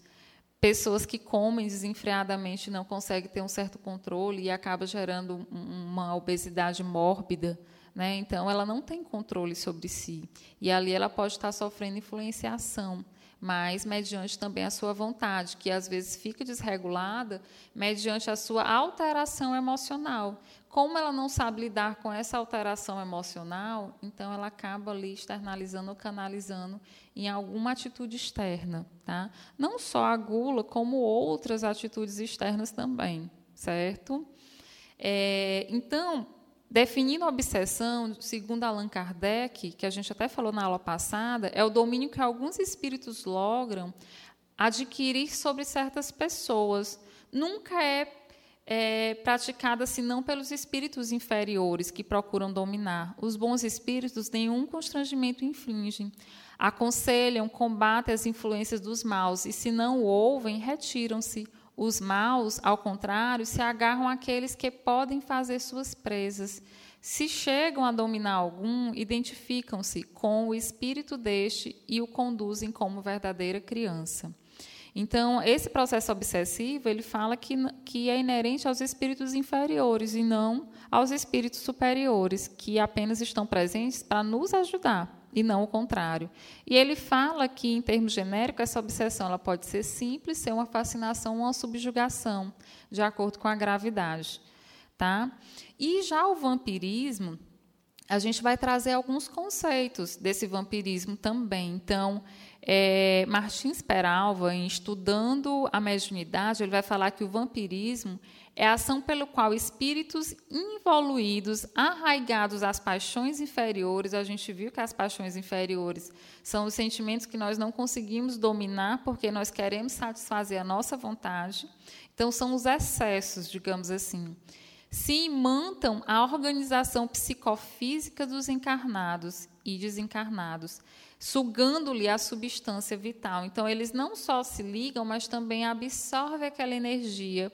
pessoas que comem desenfreadamente não conseguem ter um certo controle e acaba gerando uma obesidade mórbida. Né? Então, ela não tem controle sobre si. E ali ela pode estar sofrendo influenciação, mas mediante também a sua vontade, que às vezes fica desregulada mediante a sua alteração emocional. Como ela não sabe lidar com essa alteração emocional, então ela acaba ali externalizando ou canalizando em alguma atitude externa, tá? Não só a gula, como outras atitudes externas também, certo? É, então, definindo a obsessão, segundo Allan Kardec, que a gente até falou na aula passada, é o domínio que alguns espíritos logram adquirir sobre certas pessoas. Nunca é é, praticada senão pelos espíritos inferiores que procuram dominar. Os bons espíritos nenhum constrangimento infligem. Aconselham, combatem as influências dos maus e, se não o ouvem, retiram-se. Os maus, ao contrário, se agarram àqueles que podem fazer suas presas. Se chegam a dominar algum, identificam-se com o espírito deste e o conduzem como verdadeira criança. Então, esse processo obsessivo, ele fala que, que é inerente aos espíritos inferiores e não aos espíritos superiores, que apenas estão presentes para nos ajudar e não o contrário. E ele fala que, em termos genéricos, essa obsessão ela pode ser simples, ser uma fascinação ou uma subjugação, de acordo com a gravidade. Tá? E já o vampirismo, a gente vai trazer alguns conceitos desse vampirismo também. Então, é, Martins Peralva, em estudando a mediunidade, ele vai falar que o vampirismo é a ação pelo qual espíritos involuídos, arraigados às paixões inferiores, a gente viu que as paixões inferiores são os sentimentos que nós não conseguimos dominar porque nós queremos satisfazer a nossa vontade. Então, são os excessos, digamos assim. Se imantam a organização psicofísica dos encarnados e desencarnados sugando-lhe a substância vital. Então, eles não só se ligam, mas também absorvem aquela energia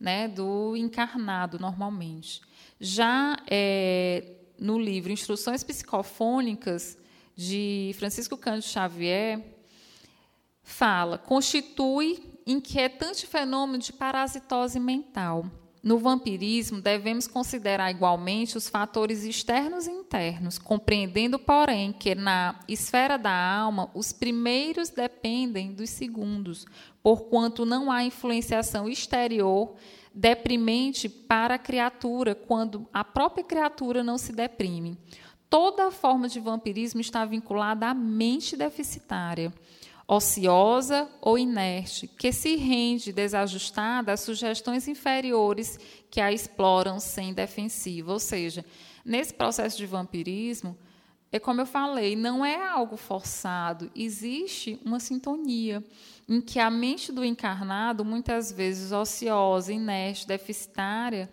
né, do encarnado, normalmente. Já é, no livro Instruções Psicofônicas, de Francisco Cândido Xavier, fala: constitui inquietante fenômeno de parasitose mental no vampirismo, devemos considerar igualmente os fatores externos e internos, compreendendo, porém, que na esfera da alma os primeiros dependem dos segundos, porquanto não há influenciação exterior deprimente para a criatura quando a própria criatura não se deprime. Toda forma de vampirismo está vinculada à mente deficitária ociosa ou inerte, que se rende desajustada às sugestões inferiores que a exploram sem defensiva. Ou seja, nesse processo de vampirismo, é como eu falei, não é algo forçado, existe uma sintonia em que a mente do encarnado, muitas vezes ociosa, inerte, deficitária,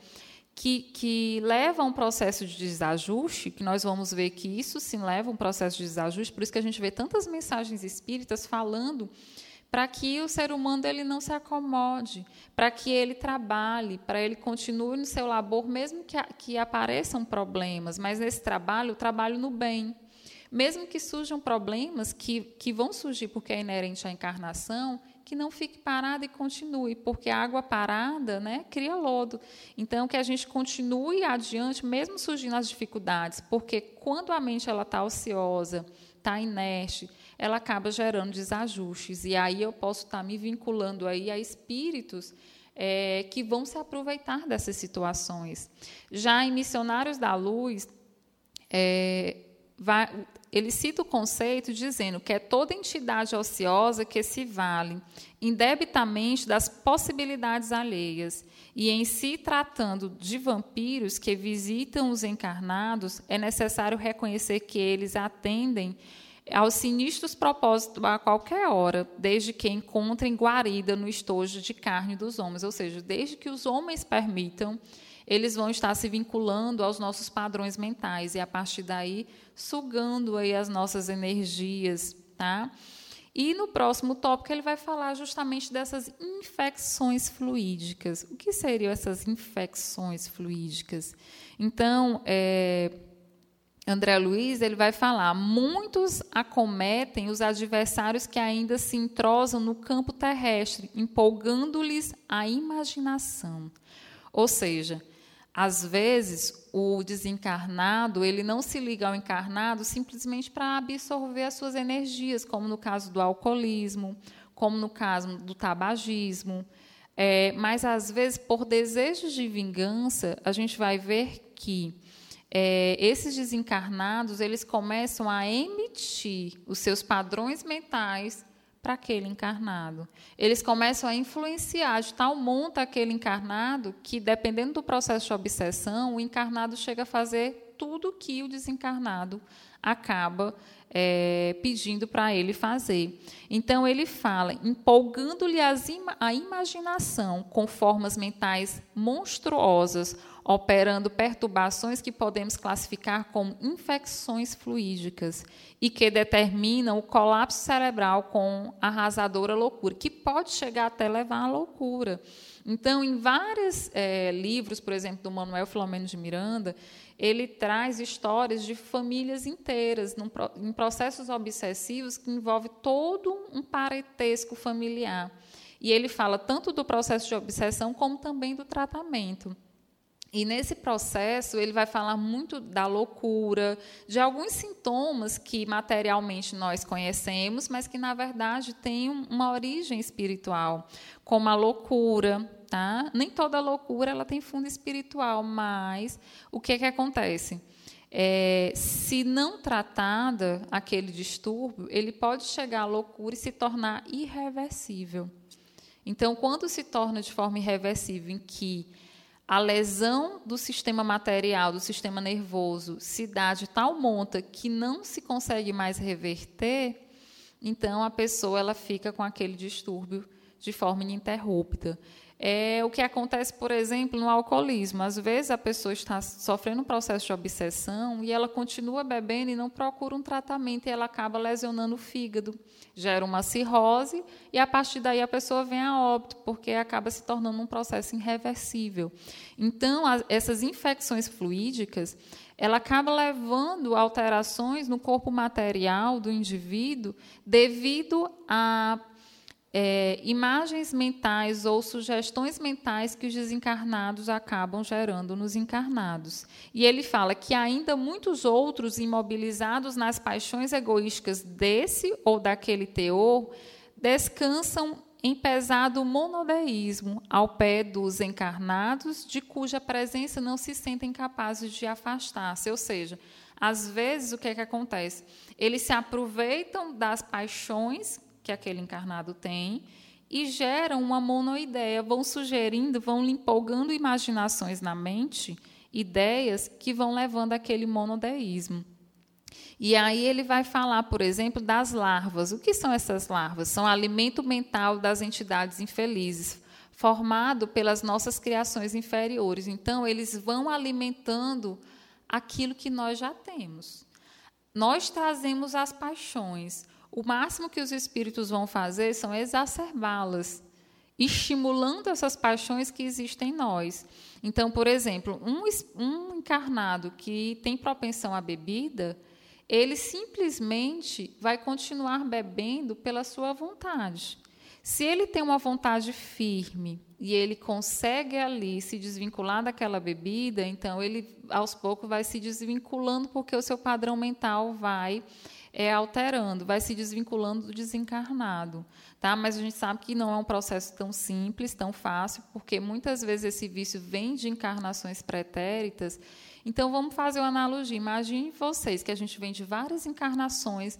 que, que leva a um processo de desajuste, que nós vamos ver que isso sim leva a um processo de desajuste, por isso que a gente vê tantas mensagens espíritas falando para que o ser humano ele não se acomode, para que ele trabalhe, para ele continue no seu labor, mesmo que, que apareçam problemas, mas nesse trabalho, o trabalho no bem. Mesmo que surjam problemas que, que vão surgir porque é inerente à encarnação, que não fique parada e continue, porque a água parada né, cria lodo. Então, que a gente continue adiante, mesmo surgindo as dificuldades, porque quando a mente está ociosa, está inerte, ela acaba gerando desajustes. E aí eu posso estar tá me vinculando aí a espíritos é, que vão se aproveitar dessas situações. Já em Missionários da Luz, é, vai, ele cita o conceito dizendo que é toda entidade ociosa que se vale indebitamente das possibilidades alheias. E em se tratando de vampiros que visitam os encarnados, é necessário reconhecer que eles atendem aos sinistros propósitos a qualquer hora, desde que encontrem guarida no estojo de carne dos homens, ou seja, desde que os homens permitam eles vão estar se vinculando aos nossos padrões mentais e a partir daí sugando aí as nossas energias, tá? E no próximo tópico ele vai falar justamente dessas infecções fluídicas. O que seriam essas infecções fluídicas? Então, é, André Luiz ele vai falar: muitos acometem os adversários que ainda se entrosam no campo terrestre, empolgando-lhes a imaginação. Ou seja, às vezes, o desencarnado ele não se liga ao encarnado simplesmente para absorver as suas energias, como no caso do alcoolismo, como no caso do tabagismo. É, mas, às vezes, por desejos de vingança, a gente vai ver que é, esses desencarnados eles começam a emitir os seus padrões mentais para aquele encarnado. Eles começam a influenciar de tal monta aquele encarnado que, dependendo do processo de obsessão, o encarnado chega a fazer tudo que o desencarnado acaba é, pedindo para ele fazer. Então, ele fala, empolgando-lhe a imaginação com formas mentais monstruosas, operando perturbações que podemos classificar como infecções fluídicas e que determinam o colapso cerebral com arrasadora loucura, que pode chegar até levar à loucura. Então, em vários é, livros, por exemplo, do Manuel Filomeno de Miranda, ele traz histórias de famílias inteiras, num, em processos obsessivos que envolve todo um parentesco familiar. E ele fala tanto do processo de obsessão como também do tratamento. E nesse processo, ele vai falar muito da loucura, de alguns sintomas que materialmente nós conhecemos, mas que, na verdade, têm uma origem espiritual, como a loucura. Tá? Nem toda loucura ela tem fundo espiritual, mas o que, é que acontece? É, se não tratada aquele distúrbio, ele pode chegar à loucura e se tornar irreversível. Então, quando se torna de forma irreversível, em que a lesão do sistema material, do sistema nervoso, se dá de tal monta que não se consegue mais reverter, então a pessoa ela fica com aquele distúrbio de forma ininterrupta. É o que acontece, por exemplo, no alcoolismo. Às vezes a pessoa está sofrendo um processo de obsessão e ela continua bebendo e não procura um tratamento e ela acaba lesionando o fígado, gera uma cirrose e a partir daí a pessoa vem a óbito, porque acaba se tornando um processo irreversível. Então, essas infecções fluídicas, ela acaba levando alterações no corpo material do indivíduo devido a é, imagens mentais ou sugestões mentais que os desencarnados acabam gerando nos encarnados. E ele fala que ainda muitos outros imobilizados nas paixões egoísticas desse ou daquele teor descansam em pesado monodeísmo ao pé dos encarnados, de cuja presença não se sentem capazes de afastar-se. Ou seja, às vezes o que, é que acontece? Eles se aproveitam das paixões que aquele encarnado tem e geram uma monoideia, vão sugerindo, vão empolgando imaginações na mente, ideias que vão levando aquele monodeísmo. E aí ele vai falar, por exemplo, das larvas. O que são essas larvas? São alimento mental das entidades infelizes, formado pelas nossas criações inferiores. Então, eles vão alimentando aquilo que nós já temos. Nós trazemos as paixões. O máximo que os espíritos vão fazer são exacerbá-las, estimulando essas paixões que existem em nós. Então, por exemplo, um, um encarnado que tem propensão à bebida, ele simplesmente vai continuar bebendo pela sua vontade. Se ele tem uma vontade firme e ele consegue ali se desvincular daquela bebida, então ele aos poucos vai se desvinculando porque o seu padrão mental vai é, alterando, vai se desvinculando do desencarnado. Tá? Mas a gente sabe que não é um processo tão simples, tão fácil, porque muitas vezes esse vício vem de encarnações pretéritas. Então, vamos fazer uma analogia. Imagine vocês que a gente vem de várias encarnações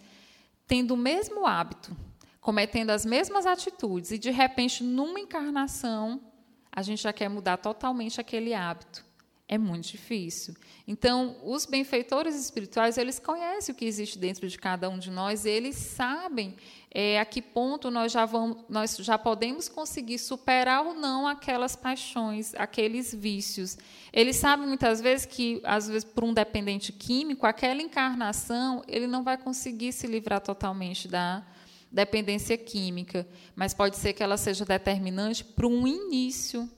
tendo o mesmo hábito, cometendo as mesmas atitudes, e de repente, numa encarnação, a gente já quer mudar totalmente aquele hábito é muito difícil. Então, os benfeitores espirituais, eles conhecem o que existe dentro de cada um de nós, eles sabem é, a que ponto nós já, vamos, nós já podemos conseguir superar ou não aquelas paixões, aqueles vícios. Eles sabem muitas vezes que, às vezes, por um dependente químico, aquela encarnação, ele não vai conseguir se livrar totalmente da dependência química, mas pode ser que ela seja determinante para um início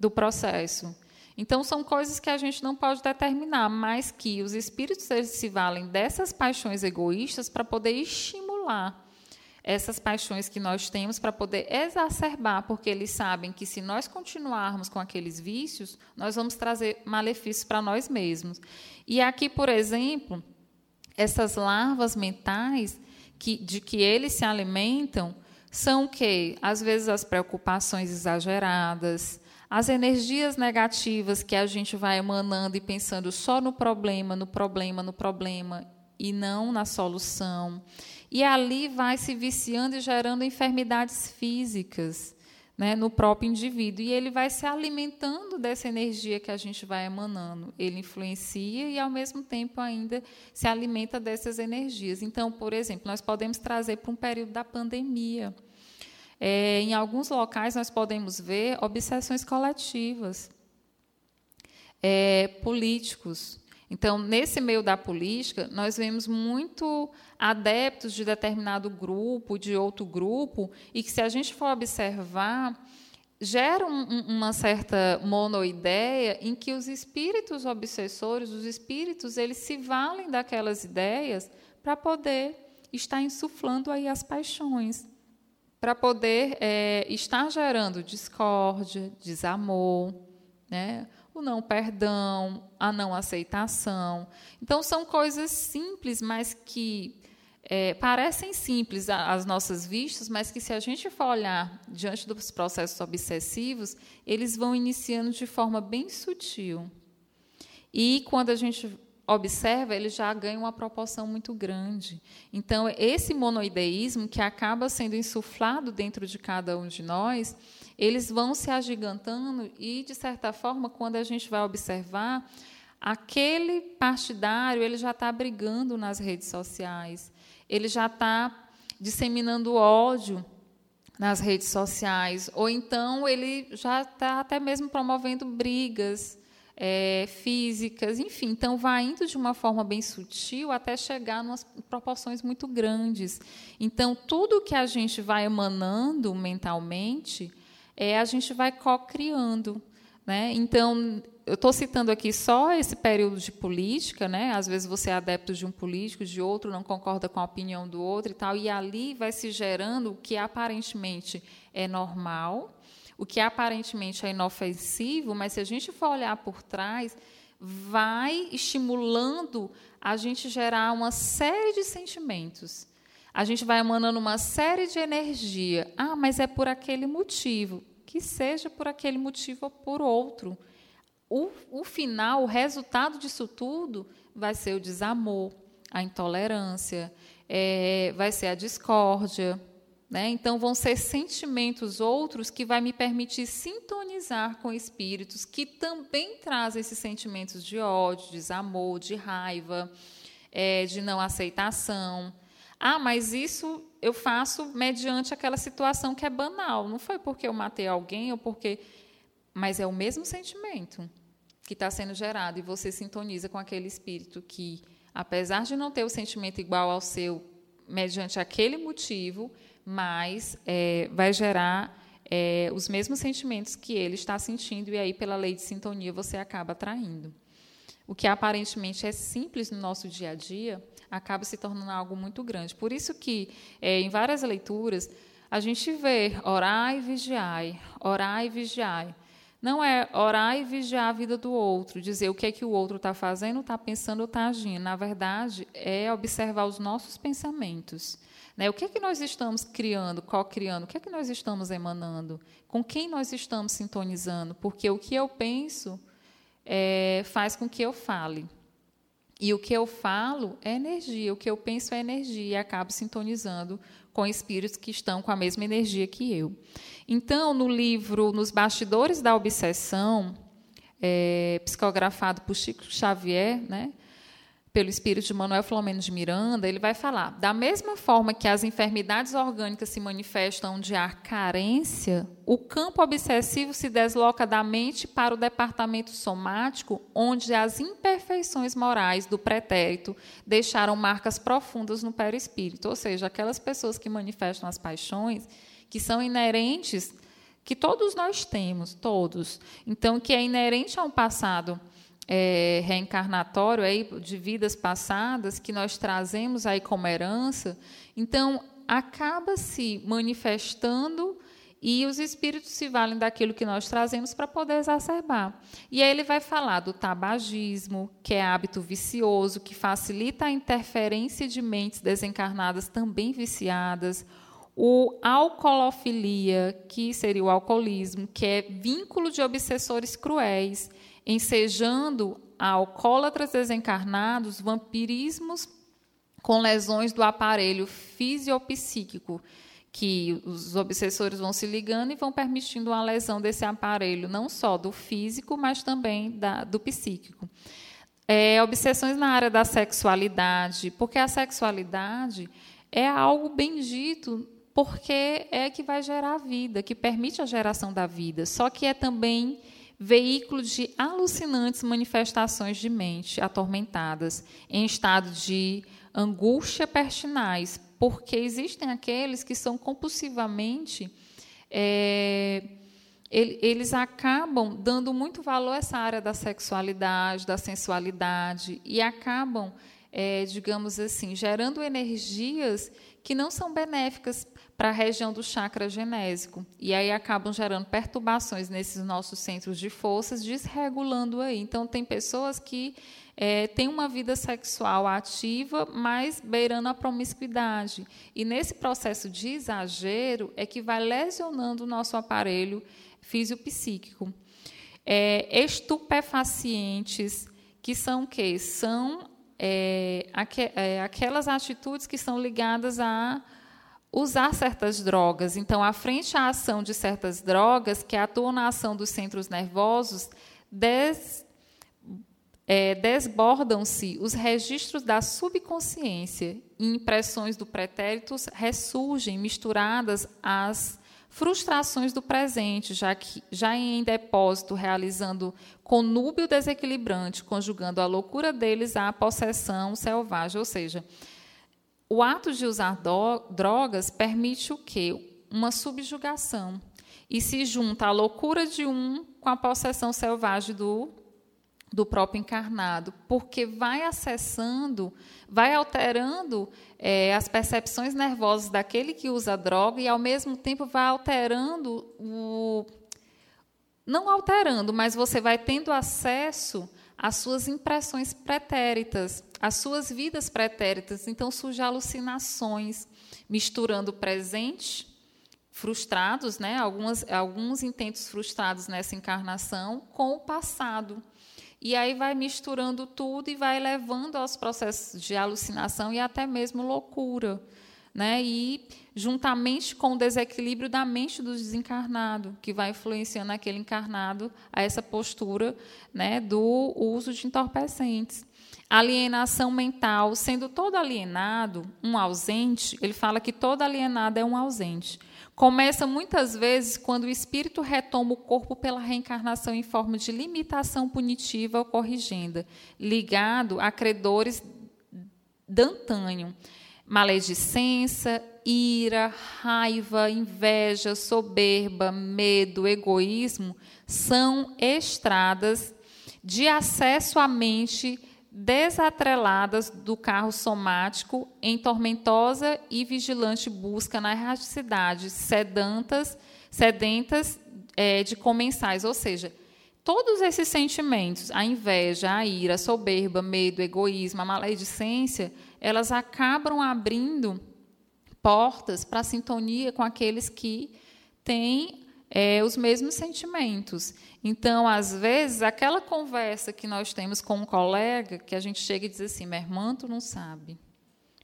do processo. Então, são coisas que a gente não pode determinar, mas que os espíritos se valem dessas paixões egoístas para poder estimular essas paixões que nós temos para poder exacerbar, porque eles sabem que se nós continuarmos com aqueles vícios, nós vamos trazer malefícios para nós mesmos. E aqui, por exemplo, essas larvas mentais que, de que eles se alimentam são que às vezes as preocupações exageradas, as energias negativas que a gente vai emanando e pensando só no problema, no problema, no problema e não na solução. E ali vai se viciando e gerando enfermidades físicas né, no próprio indivíduo. E ele vai se alimentando dessa energia que a gente vai emanando. Ele influencia e, ao mesmo tempo, ainda se alimenta dessas energias. Então, por exemplo, nós podemos trazer para um período da pandemia. É, em alguns locais nós podemos ver obsessões coletivas, é, políticos. Então, nesse meio da política, nós vemos muito adeptos de determinado grupo, de outro grupo, e que, se a gente for observar, gera um, uma certa monoideia em que os espíritos obsessores, os espíritos, eles se valem daquelas ideias para poder estar insuflando aí as paixões para poder é, estar gerando discórdia, desamor, né? o não perdão, a não aceitação. Então, são coisas simples, mas que é, parecem simples às nossas vistas, mas que, se a gente for olhar diante dos processos obsessivos, eles vão iniciando de forma bem sutil. E quando a gente observa, ele já ganha uma proporção muito grande. Então, esse monoideísmo que acaba sendo insuflado dentro de cada um de nós, eles vão se agigantando e, de certa forma, quando a gente vai observar, aquele partidário ele já está brigando nas redes sociais, ele já está disseminando ódio nas redes sociais, ou então ele já está até mesmo promovendo brigas é, físicas, enfim. Então, vai indo de uma forma bem sutil até chegar em proporções muito grandes. Então, tudo que a gente vai emanando mentalmente, é, a gente vai co-criando. Né? Então, eu estou citando aqui só esse período de política, né? Às vezes você é adepto de um político, de outro, não concorda com a opinião do outro e tal, e ali vai se gerando o que aparentemente é normal, o que aparentemente é inofensivo, mas se a gente for olhar por trás, vai estimulando a gente gerar uma série de sentimentos. A gente vai emanando uma série de energia. Ah, mas é por aquele motivo. Que seja por aquele motivo ou por outro. O, o final, o resultado disso tudo vai ser o desamor, a intolerância, é, vai ser a discórdia, Né? Então, vão ser sentimentos outros que vai me permitir sintonizar com espíritos que também trazem esses sentimentos de ódio, de desamor, de raiva, é, de não aceitação. Ah, mas isso eu faço mediante aquela situação que é banal. Não foi porque eu matei alguém ou porque. Mas é o mesmo sentimento que está sendo gerado e você sintoniza com aquele espírito que, apesar de não ter o sentimento igual ao seu, mediante aquele motivo, mas é, vai gerar é, os mesmos sentimentos que ele está sentindo, e aí, pela lei de sintonia, você acaba atraindo. O que aparentemente é simples no nosso dia a dia acaba se tornando algo muito grande. Por isso que, é, em várias leituras, a gente vê orai e vigiai, orai e vigiai. Não é orar e vigiar a vida do outro, dizer o que é que o outro está fazendo, está pensando ou está agindo. Na verdade, é observar os nossos pensamentos. Né? O que é que nós estamos criando, co-criando? O que é que nós estamos emanando? Com quem nós estamos sintonizando? Porque o que eu penso é, faz com que eu fale. E o que eu falo é energia, o que eu penso é energia, e acabo sintonizando com espíritos que estão com a mesma energia que eu. Então, no livro Nos Bastidores da Obsessão, é, psicografado por Chico Xavier, né, pelo espírito de Manuel Filomeno de Miranda, ele vai falar: da mesma forma que as enfermidades orgânicas se manifestam onde há carência, o campo obsessivo se desloca da mente para o departamento somático, onde as imperfeições morais do pretérito deixaram marcas profundas no perispírito. Ou seja, aquelas pessoas que manifestam as paixões, que são inerentes, que todos nós temos, todos. Então, que é inerente a um passado é, reencarnatório aí, de vidas passadas que nós trazemos aí como herança, então acaba se manifestando e os espíritos se valem daquilo que nós trazemos para poder exacerbar. E aí ele vai falar do tabagismo, que é hábito vicioso, que facilita a interferência de mentes desencarnadas também viciadas, o alcoolofilia, que seria o alcoolismo, que é vínculo de obsessores cruéis, ensejando a alcoólatras desencarnados vampirismos com lesões do aparelho fisiopsíquico, que os obsessores vão se ligando e vão permitindo uma lesão desse aparelho, não só do físico, mas também da, do psíquico. É, obsessões na área da sexualidade, porque a sexualidade é algo bendito, porque é que vai gerar a vida, que permite a geração da vida, só que é também veículo de alucinantes manifestações de mente atormentadas, em estado de angústia pertinaz, porque existem aqueles que são compulsivamente. É, eles acabam dando muito valor a essa área da sexualidade, da sensualidade, e acabam, é, digamos assim, gerando energias que não são benéficas para a região do chakra genésico. E aí acabam gerando perturbações nesses nossos centros de forças, desregulando aí. Então, tem pessoas que é, têm uma vida sexual ativa, mas beirando a promiscuidade. E nesse processo de exagero é que vai lesionando o nosso aparelho fisiopsíquico. É, estupefacientes, que são o quê? São é, aqu é, aquelas atitudes que são ligadas a usar certas drogas. Então, à frente à ação de certas drogas que atuam na ação dos centros nervosos, des, é, desbordam-se os registros da subconsciência e impressões do pretérito ressurgem misturadas às frustrações do presente, já que já em depósito realizando conúbio desequilibrante, conjugando a loucura deles à possessão selvagem, ou seja, o ato de usar drogas permite o quê? Uma subjugação. E se junta a loucura de um com a possessão selvagem do, do próprio encarnado, porque vai acessando, vai alterando é, as percepções nervosas daquele que usa droga e, ao mesmo tempo, vai alterando o. Não alterando, mas você vai tendo acesso às suas impressões pretéritas, as suas vidas pretéritas. Então surgem alucinações, misturando presente, frustrados, né? Algumas, alguns intentos frustrados nessa encarnação, com o passado. E aí vai misturando tudo e vai levando aos processos de alucinação e até mesmo loucura. Né? E juntamente com o desequilíbrio da mente do desencarnado, que vai influenciando aquele encarnado a essa postura, né, do uso de entorpecentes. Alienação mental, sendo todo alienado um ausente, ele fala que todo alienado é um ausente. Começa muitas vezes quando o espírito retoma o corpo pela reencarnação em forma de limitação punitiva ou corrigenda, ligado a credores d'antanho. Maledicência, ira, raiva, inveja, soberba, medo, egoísmo são estradas de acesso à mente desatreladas do carro somático em tormentosa e vigilante busca na erraticidade, sedentas, sedentas é, de comensais, ou seja, todos esses sentimentos, a inveja, a ira, a soberba, medo, egoísmo, a maledicência, elas acabam abrindo portas para sintonia com aqueles que têm é, os mesmos sentimentos. Então, às vezes, aquela conversa que nós temos com um colega, que a gente chega e diz assim: minha irmã, tu não sabe.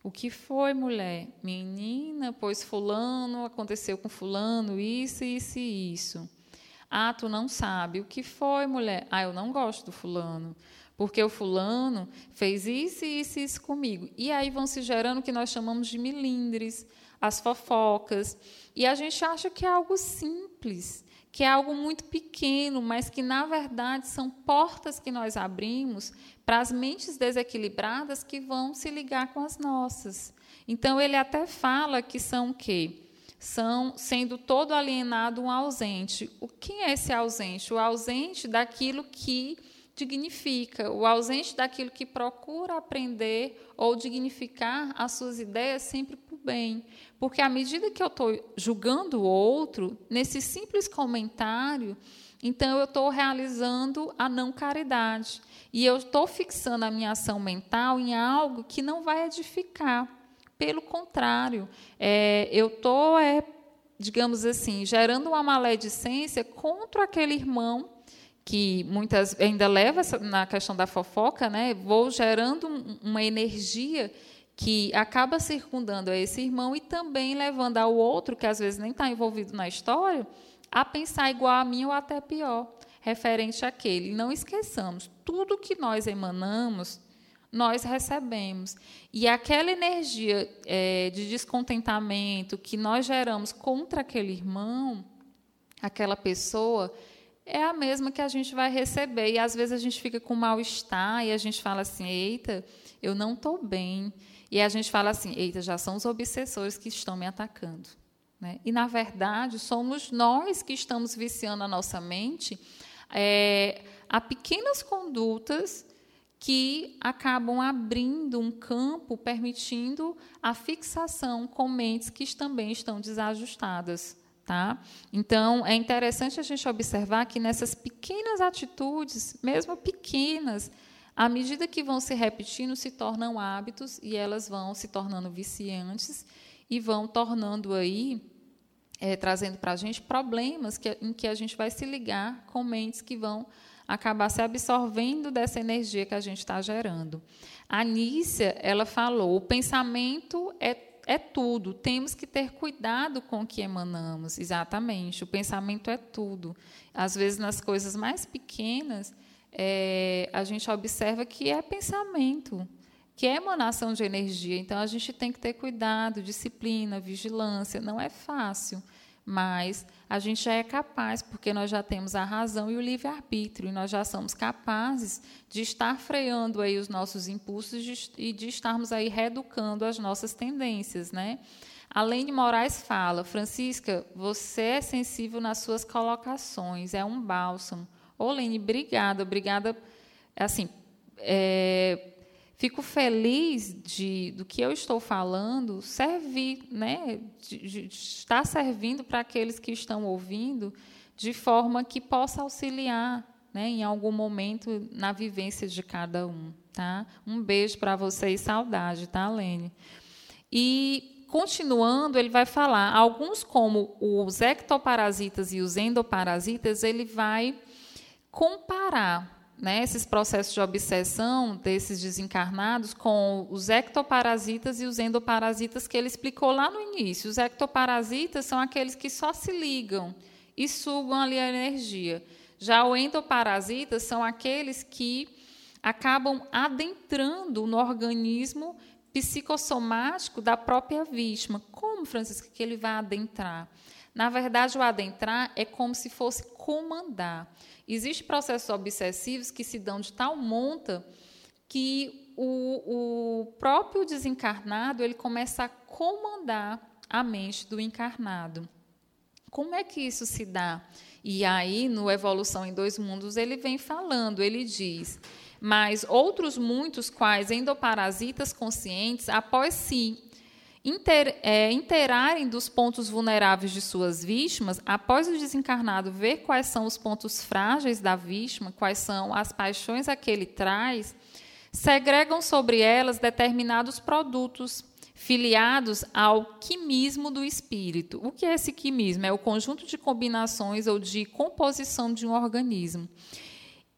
O que foi, mulher? Menina, pois fulano, aconteceu com fulano, isso, isso e isso. Ah, tu não sabe. O que foi, mulher? Ah, eu não gosto do fulano. Porque o fulano fez isso, isso e isso comigo. E aí vão se gerando o que nós chamamos de milindres, as fofocas. E a gente acha que é algo simples, que é algo muito pequeno, mas que, na verdade, são portas que nós abrimos para as mentes desequilibradas que vão se ligar com as nossas. Então, ele até fala que são o quê? São, sendo todo alienado, um ausente. O que é esse ausente? O ausente daquilo que dignifica, o ausente daquilo que procura aprender ou dignificar as suas ideias sempre por bem. Porque à medida que eu estou julgando o outro, nesse simples comentário, então eu estou realizando a não caridade. E eu estou fixando a minha ação mental em algo que não vai edificar. Pelo contrário, é, eu estou, é, digamos assim, gerando uma maledicência contra aquele irmão que muitas ainda leva na questão da fofoca, né? Vou gerando uma energia que acaba circundando a esse irmão e também levando ao outro, que às vezes nem está envolvido na história, a pensar igual a mim ou até pior, referente àquele. Não esqueçamos, tudo que nós emanamos, nós recebemos. E aquela energia é, de descontentamento que nós geramos contra aquele irmão, aquela pessoa, é a mesma que a gente vai receber. E às vezes a gente fica com mal-estar e a gente fala assim: eita, eu não estou bem. E a gente fala assim: eita, já são os obsessores que estão me atacando. Né? E, na verdade, somos nós que estamos viciando a nossa mente é, a pequenas condutas que acabam abrindo um campo, permitindo a fixação com mentes que também estão desajustadas. Tá? Então, é interessante a gente observar que nessas pequenas atitudes, mesmo pequenas, à medida que vão se repetindo, se tornam hábitos e elas vão se tornando viciantes e vão tornando aí, é, trazendo para a gente problemas que, em que a gente vai se ligar com mentes que vão acabar se absorvendo dessa energia que a gente está gerando. A Nícia, ela falou, o pensamento é é tudo. Temos que ter cuidado com o que emanamos. Exatamente. O pensamento é tudo. Às vezes, nas coisas mais pequenas, é, a gente observa que é pensamento, que é emanação de energia. Então, a gente tem que ter cuidado, disciplina, vigilância. Não é fácil mas a gente já é capaz, porque nós já temos a razão e o livre-arbítrio, e nós já somos capazes de estar freando aí os nossos impulsos e de estarmos aí reeducando as nossas tendências, né? Além de Moraes fala, Francisca, você é sensível nas suas colocações, é um bálsamo. Ô, Lene, obrigada, obrigada, assim, é, fico feliz de, do que eu estou falando servir, né, estar servindo para aqueles que estão ouvindo, de forma que possa auxiliar né, em algum momento na vivência de cada um. Tá? Um beijo para vocês, saudade, tá, Lene? E, continuando, ele vai falar, alguns como os ectoparasitas e os endoparasitas, ele vai comparar né, esses processos de obsessão desses desencarnados com os ectoparasitas e os endoparasitas que ele explicou lá no início. Os ectoparasitas são aqueles que só se ligam e sugam ali a energia. Já os endoparasitas são aqueles que acabam adentrando no organismo psicossomático da própria vítima. Como, Francisco, que ele vai adentrar? Na verdade, o adentrar é como se fosse comandar. Existem processos obsessivos que se dão de tal monta que o, o próprio desencarnado ele começa a comandar a mente do encarnado. Como é que isso se dá? E aí, no Evolução em Dois Mundos, ele vem falando, ele diz mas outros muitos, quais endoparasitas conscientes, após se inter, é, interarem dos pontos vulneráveis de suas vítimas, após o desencarnado ver quais são os pontos frágeis da vítima, quais são as paixões a que ele traz, segregam sobre elas determinados produtos filiados ao quimismo do espírito. O que é esse quimismo? É o conjunto de combinações ou de composição de um organismo.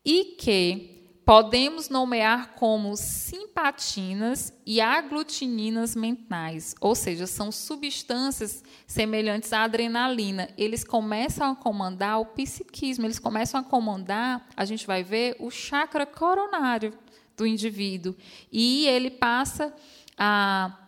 E que podemos nomear como simpatinas e aglutininas mentais, ou seja, são substâncias semelhantes à adrenalina. Eles começam a comandar o psiquismo, eles começam a comandar, a gente vai ver, o chakra coronário do indivíduo. E ele passa a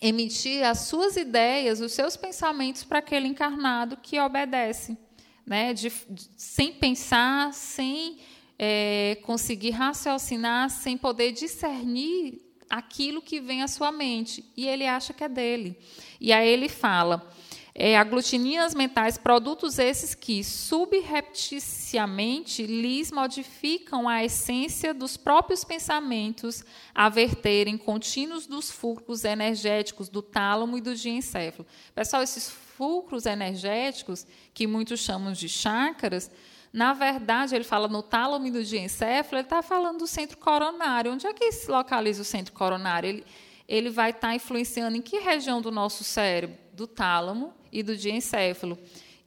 emitir as suas ideias, os seus pensamentos para aquele encarnado que obedece, né? De, de, sem pensar, sem é, conseguir raciocinar sem poder discernir aquilo que vem à sua mente. E ele acha que é dele. E aí ele fala. É, aglutininas mentais, produtos esses que subrepticiamente lhes modificam a essência dos próprios pensamentos a verterem contínuos dos fulcros energéticos do tálamo e do diencéfalo. Pessoal, esses fulcros energéticos, que muitos chamam de chakras, na verdade, ele fala no tálamo no diencéfalo, ele está falando do centro coronário. Onde é que se localiza o centro coronário? Ele, ele vai estar tá influenciando em que região do nosso cérebro? Do tálamo e do diencéfalo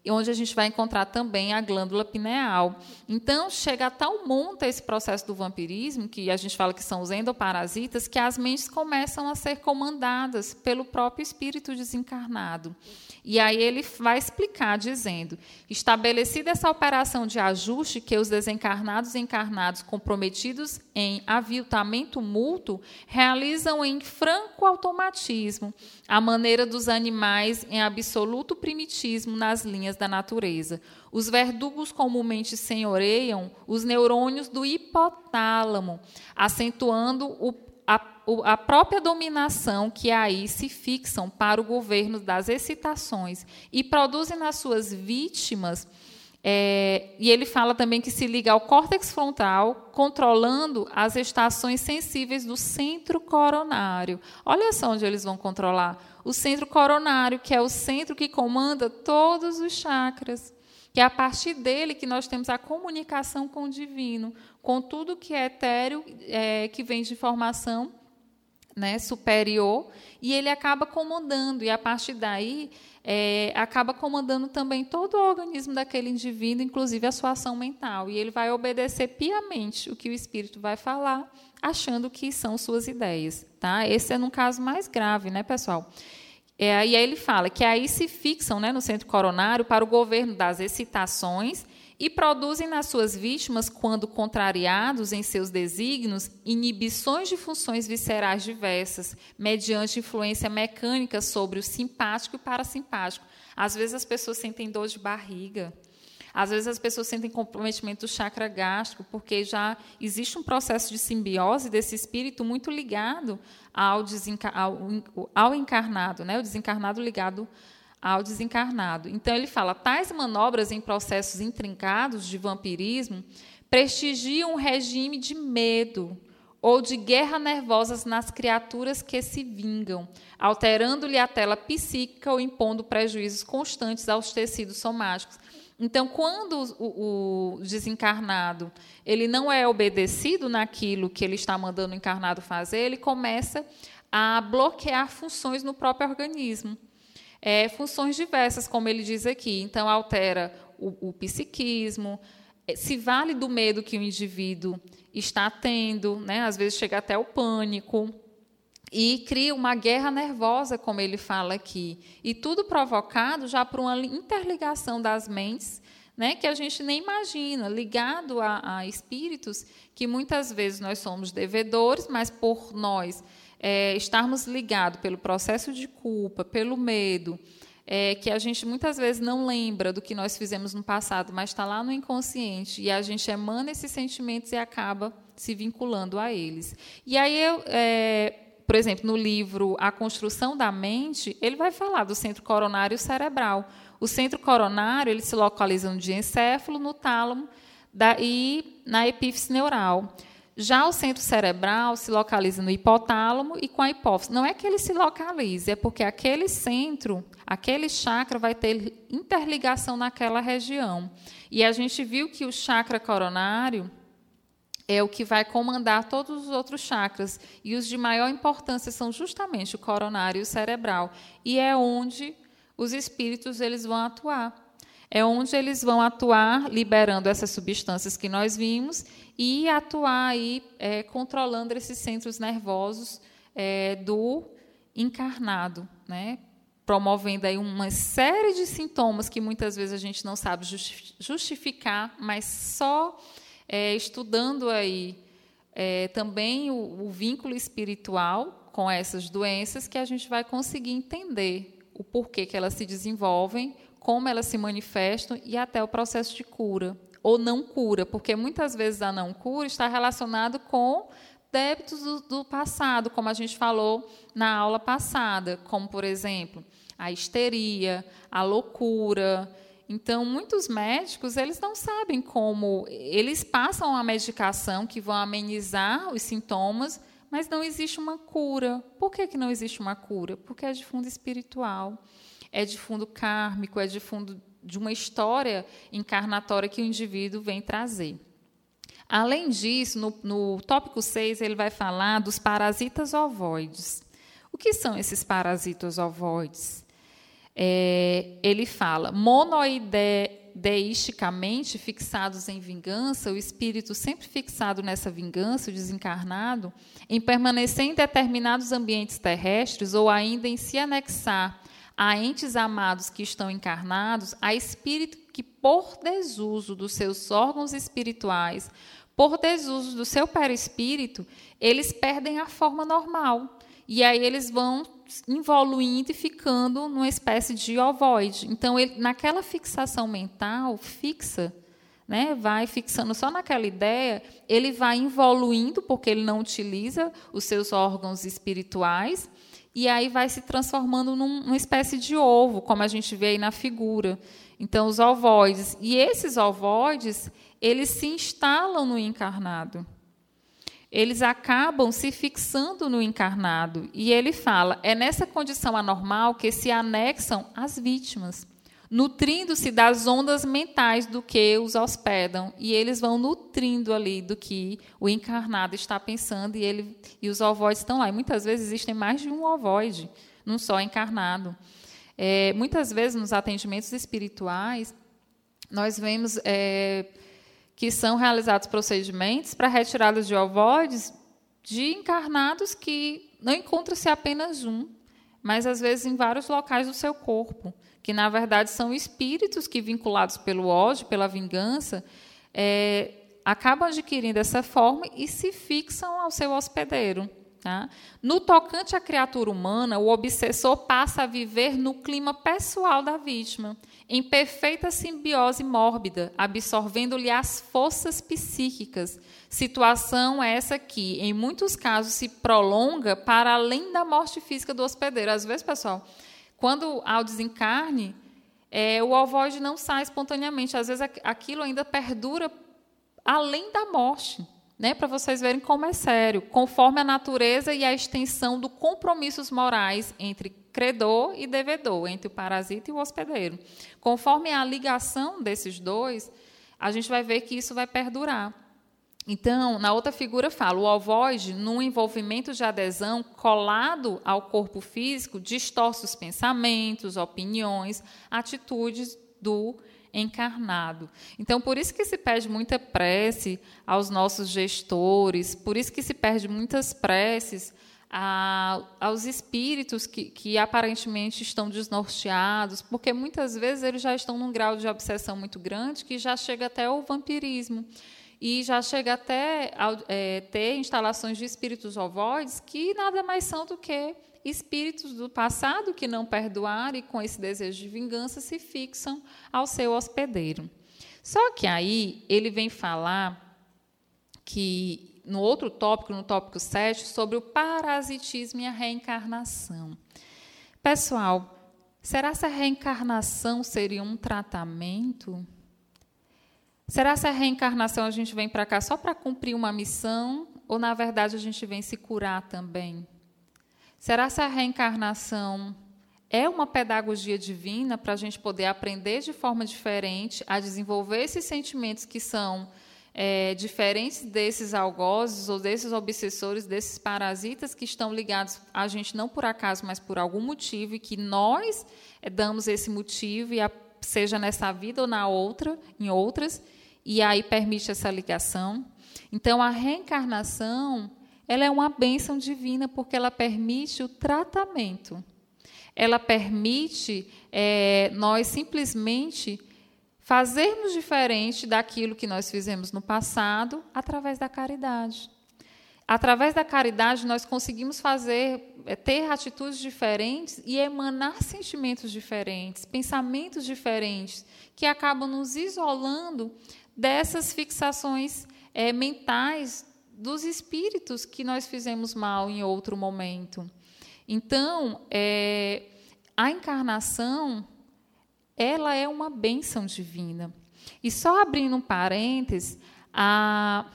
onde a gente vai encontrar também a glândula pineal. Então, chega a tal monta esse processo do vampirismo, que a gente fala que são os endoparasitas, que as mentes começam a ser comandadas pelo próprio espírito desencarnado. E aí ele vai explicar dizendo: estabelecida essa operação de ajuste que os desencarnados e encarnados comprometidos em aviltamento mútuo realizam em franco automatismo, a maneira dos animais em absoluto primitismo nas linhas da natureza. Os verdugos comumente senhoreiam os neurônios do hipotálamo, acentuando o a, a própria dominação que aí se fixam para o governo das excitações e produzem nas suas vítimas. É, e ele fala também que se liga ao córtex frontal, controlando as estações sensíveis do centro coronário. Olha só onde eles vão controlar. O centro coronário, que é o centro que comanda todos os chakras. Que é a partir dele que nós temos a comunicação com o divino, com tudo que é etéreo, é, que vem de informação né, superior, e ele acaba comandando, e a partir daí é, acaba comandando também todo o organismo daquele indivíduo, inclusive a sua ação mental. E ele vai obedecer piamente o que o espírito vai falar, achando que são suas ideias. Tá? Esse é no caso mais grave, né, pessoal? É, e aí ele fala que aí se fixam né, no centro coronário para o governo das excitações e produzem nas suas vítimas, quando contrariados em seus desígnios, inibições de funções viscerais diversas, mediante influência mecânica sobre o simpático e parasimpático. Às vezes as pessoas sentem dor de barriga, às vezes as pessoas sentem comprometimento do chakra gástrico, porque já existe um processo de simbiose desse espírito muito ligado ao, ao, ao encarnado, né? o desencarnado ligado ao desencarnado. Então, ele fala: tais manobras em processos intrincados de vampirismo prestigiam um regime de medo ou de guerra nervosas nas criaturas que se vingam, alterando-lhe a tela psíquica ou impondo prejuízos constantes aos tecidos somáticos. Então, quando o, o, desencarnado ele não é obedecido naquilo que ele está mandando o encarnado fazer, ele começa a bloquear funções no próprio organismo. É, funções diversas, como ele diz aqui. Então, altera o, o psiquismo, se vale do medo que o indivíduo está tendo, né? às vezes chega até o pânico, e cria uma guerra nervosa, como ele fala aqui. E tudo provocado já por uma interligação das mentes né, que a gente nem imagina, ligado a, a, espíritos que muitas vezes nós somos devedores, mas por nós é, estarmos ligados pelo processo de culpa, pelo medo, é, que a gente muitas vezes não lembra do que nós fizemos no passado, mas está lá no inconsciente, e a gente emana esses sentimentos e acaba se vinculando a eles. E aí, eu, é, por exemplo, no livro A Construção da Mente, ele vai falar do centro coronário cerebral. O centro coronário ele se localiza no diencéfalo, no tálamo da, e na epífise neural. Já o centro cerebral se localiza no hipotálamo e com a hipófise. Não é que ele se localize, é porque aquele centro, aquele chakra vai ter interligação naquela região. E a gente viu que o chakra coronário é o que vai comandar todos os outros chakras. E os de maior importância são justamente o coronário e o cerebral. E é onde os espíritos eles vão atuar. É onde eles vão atuar liberando essas substâncias que nós vimos e atuar aí é, controlando esses centros nervosos é, do encarnado, né? promovendo aí uma série de sintomas que muitas vezes a gente não sabe justificar, mas só é, estudando aí é, também o, o vínculo espiritual com essas doenças que a gente vai conseguir entender o porquê que elas se desenvolvem, como elas se manifestam e até o processo de cura ou não cura, porque muitas vezes a não cura está relacionado com débitos do, do, passado, como a gente falou na aula passada, como, por exemplo, a histeria, a loucura. Então, muitos médicos, eles não sabem como, eles passam a medicação que vão amenizar os sintomas, mas não existe uma cura. Por que, que não existe uma cura? Porque é de fundo espiritual, é de fundo kármico, é de fundo de uma história encarnatória que o indivíduo vem trazer. Além disso, no, no tópico 6, ele vai falar dos parasitas ovoides. O que são esses parasitas ovoides? É, ele fala, monoideisticamente fixados em vingança, o espírito sempre fixado nessa vingança, o desencarnado, em permanecer em determinados ambientes terrestres ou ainda em se anexar a entes amados que estão encarnados, a espírito que, por desuso dos seus órgãos espirituais, por desuso do seu perispírito, eles perdem a forma normal. E aí eles vão evoluindo e ficando numa espécie de ovoide. Então, ele, naquela fixação mental fixa, né, vai fixando só naquela ideia, ele vai evoluindo, porque ele não utiliza os seus órgãos espirituais, e aí vai se transformando num, numa espécie de ovo, como a gente vê aí na figura. Então, os ovoides. E esses ovoides, eles se instalam no encarnado. Eles acabam se fixando no encarnado. E ele fala: é nessa condição anormal que se anexam as vítimas nutrindo-se das ondas mentais do que os hospedam e eles vão nutrindo ali do que o encarnado está pensando e ele e os ovoides estão lá. E muitas vezes existem mais de um ovoide, num só encarnado. É, muitas vezes nos atendimentos espirituais nós vemos é, que são realizados procedimentos para retirada de ovoides de encarnados que não encontra-se apenas um, mas às vezes em vários locais do seu corpo que na verdade são espíritos que, vinculados pelo ódio, pela vingança, é, acabam adquirindo essa forma e se fixam ao seu hospedeiro. Tá? No tocante à criatura humana, o obsessor passa a viver no clima pessoal da vítima, em perfeita simbiose mórbida, absorvendo-lhe as forças psíquicas. Situação essa que, em muitos casos, se prolonga para além da morte física do hospedeiro. Às vezes, pessoal, quando há o desencarne, é, o ovoide não sai espontaneamente. Às vezes aquilo ainda perdura além da morte, né? para vocês verem como é sério, conforme a natureza e a extensão dos compromissos morais entre credor e devedor, entre o parasita e o hospedeiro. Conforme a ligação desses dois, a gente vai ver que isso vai perdurar. Então, na outra figura fala, o ovoide, num envolvimento de adesão colado ao corpo físico, distorce os pensamentos, opiniões, atitudes do encarnado. Então, por isso que se pede muita prece aos nossos gestores, por isso que se perde muitas preces a, aos espíritos que, que aparentemente estão desnorteados, porque muitas vezes eles já estão num grau de obsessão muito grande que já chega até o vampirismo e já chega até é, ter instalações de espíritos ovoides que nada mais são do que espíritos do passado que não perdoaram e com esse desejo de vingança se fixam ao seu hospedeiro. Só que aí ele vem falar que no outro tópico, no tópico 7, sobre o parasitismo e a reencarnação. Pessoal, será que a reencarnação seria um tratamento? Será que a reencarnação a gente vem para cá só para cumprir uma missão ou na verdade a gente vem se curar também? Será que a reencarnação é uma pedagogia divina para a gente poder aprender de forma diferente a desenvolver esses sentimentos que são é, diferentes desses algozes ou desses obsessores, desses parasitas que estão ligados a gente não por acaso, mas por algum motivo e que nós é, damos esse motivo, seja nessa vida ou na outra, em outras, e aí permite essa ligação. Então, a reencarnação ela é uma bênção divina porque ela permite o tratamento. Ela permite é, nós simplesmente fazermos diferente daquilo que nós fizemos no passado através da caridade. Através da caridade, nós conseguimos fazer, é, ter atitudes diferentes e emanar sentimentos diferentes, pensamentos diferentes, que acabam nos isolando dessas fixações é, mentais dos espíritos que nós fizemos mal em outro momento. Então, é, a encarnação, ela é uma bênção divina. E só abrindo um parênteses, a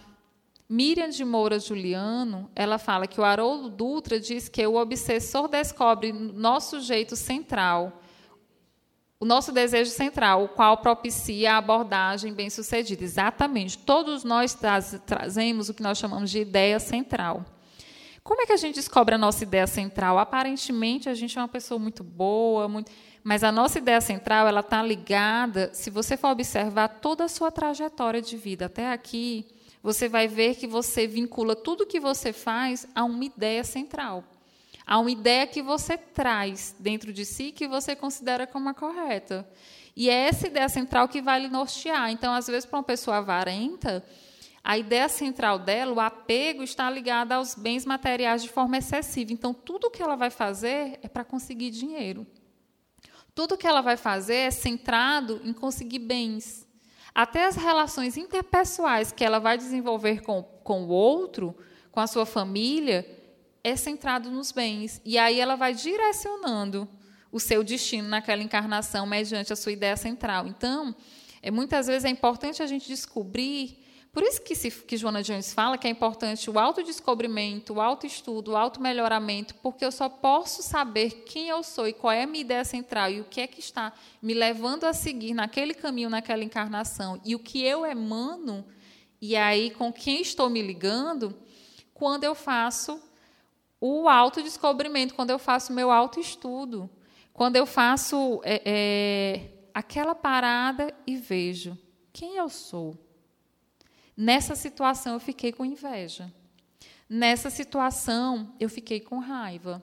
Miriam de Moura Juliano, ela fala que o Haroldo Dutra diz que o obsessor descobre nosso jeito central, o nosso desejo central, o qual propicia a abordagem bem-sucedida. Exatamente. Todos nós traz, trazemos o que nós chamamos de ideia central. Como é que a gente descobre a nossa ideia central? Aparentemente, a gente é uma pessoa muito boa, muito... mas a nossa ideia central ela está ligada, se você for observar toda a sua trajetória de vida até aqui, você vai ver que você vincula tudo que você faz a uma ideia central. Há uma ideia que você traz dentro de si que você considera como a correta. E é essa ideia central que vai lhe nortear. Então, às vezes, para uma pessoa avarenta, a ideia central dela, o apego, está ligado aos bens materiais de forma excessiva. Então, tudo que ela vai fazer é para conseguir dinheiro. Tudo que ela vai fazer é centrado em conseguir bens. Até as relações interpessoais que ela vai desenvolver com, com o outro, com a sua família, é centrado nos bens. E aí ela vai direcionando o seu destino naquela encarnação mediante a sua ideia central. Então, é, muitas vezes é importante a gente descobrir. Por isso que, se, que Joana Jones fala que é importante o autodescobrimento, o autoestudo, o automelhoramento, porque eu só posso saber quem eu sou e qual é a minha ideia central e o que é que está me levando a seguir naquele caminho, naquela encarnação, e o que eu emano, e aí com quem estou me ligando, quando eu faço o autodescobrimento, quando eu faço meu autoestudo, quando eu faço é, é, aquela parada e vejo quem eu sou. Nessa situação eu fiquei com inveja. Nessa situação eu fiquei com raiva.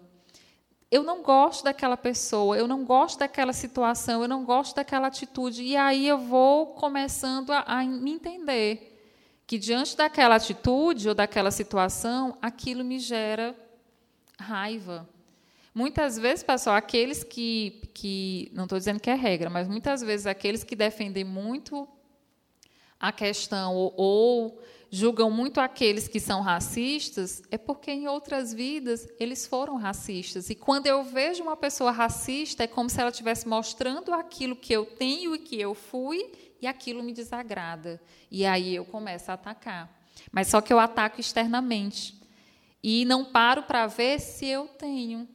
Eu não gosto daquela pessoa, eu não gosto daquela situação, eu não gosto daquela atitude. E aí eu vou começando a, a me entender que diante daquela atitude ou daquela situação, aquilo me gera raiva. Muitas vezes, pessoal, aqueles que, que não estou dizendo que é regra, mas muitas vezes aqueles que defendem muito a questão ou, ou julgam muito aqueles que são racistas, é porque em outras vidas eles foram racistas. E quando eu vejo uma pessoa racista, é como se ela estivesse mostrando aquilo que eu tenho e que eu fui, e aquilo me desagrada. E aí eu começo a atacar. Mas só que eu ataco externamente. E não paro para ver se eu tenho.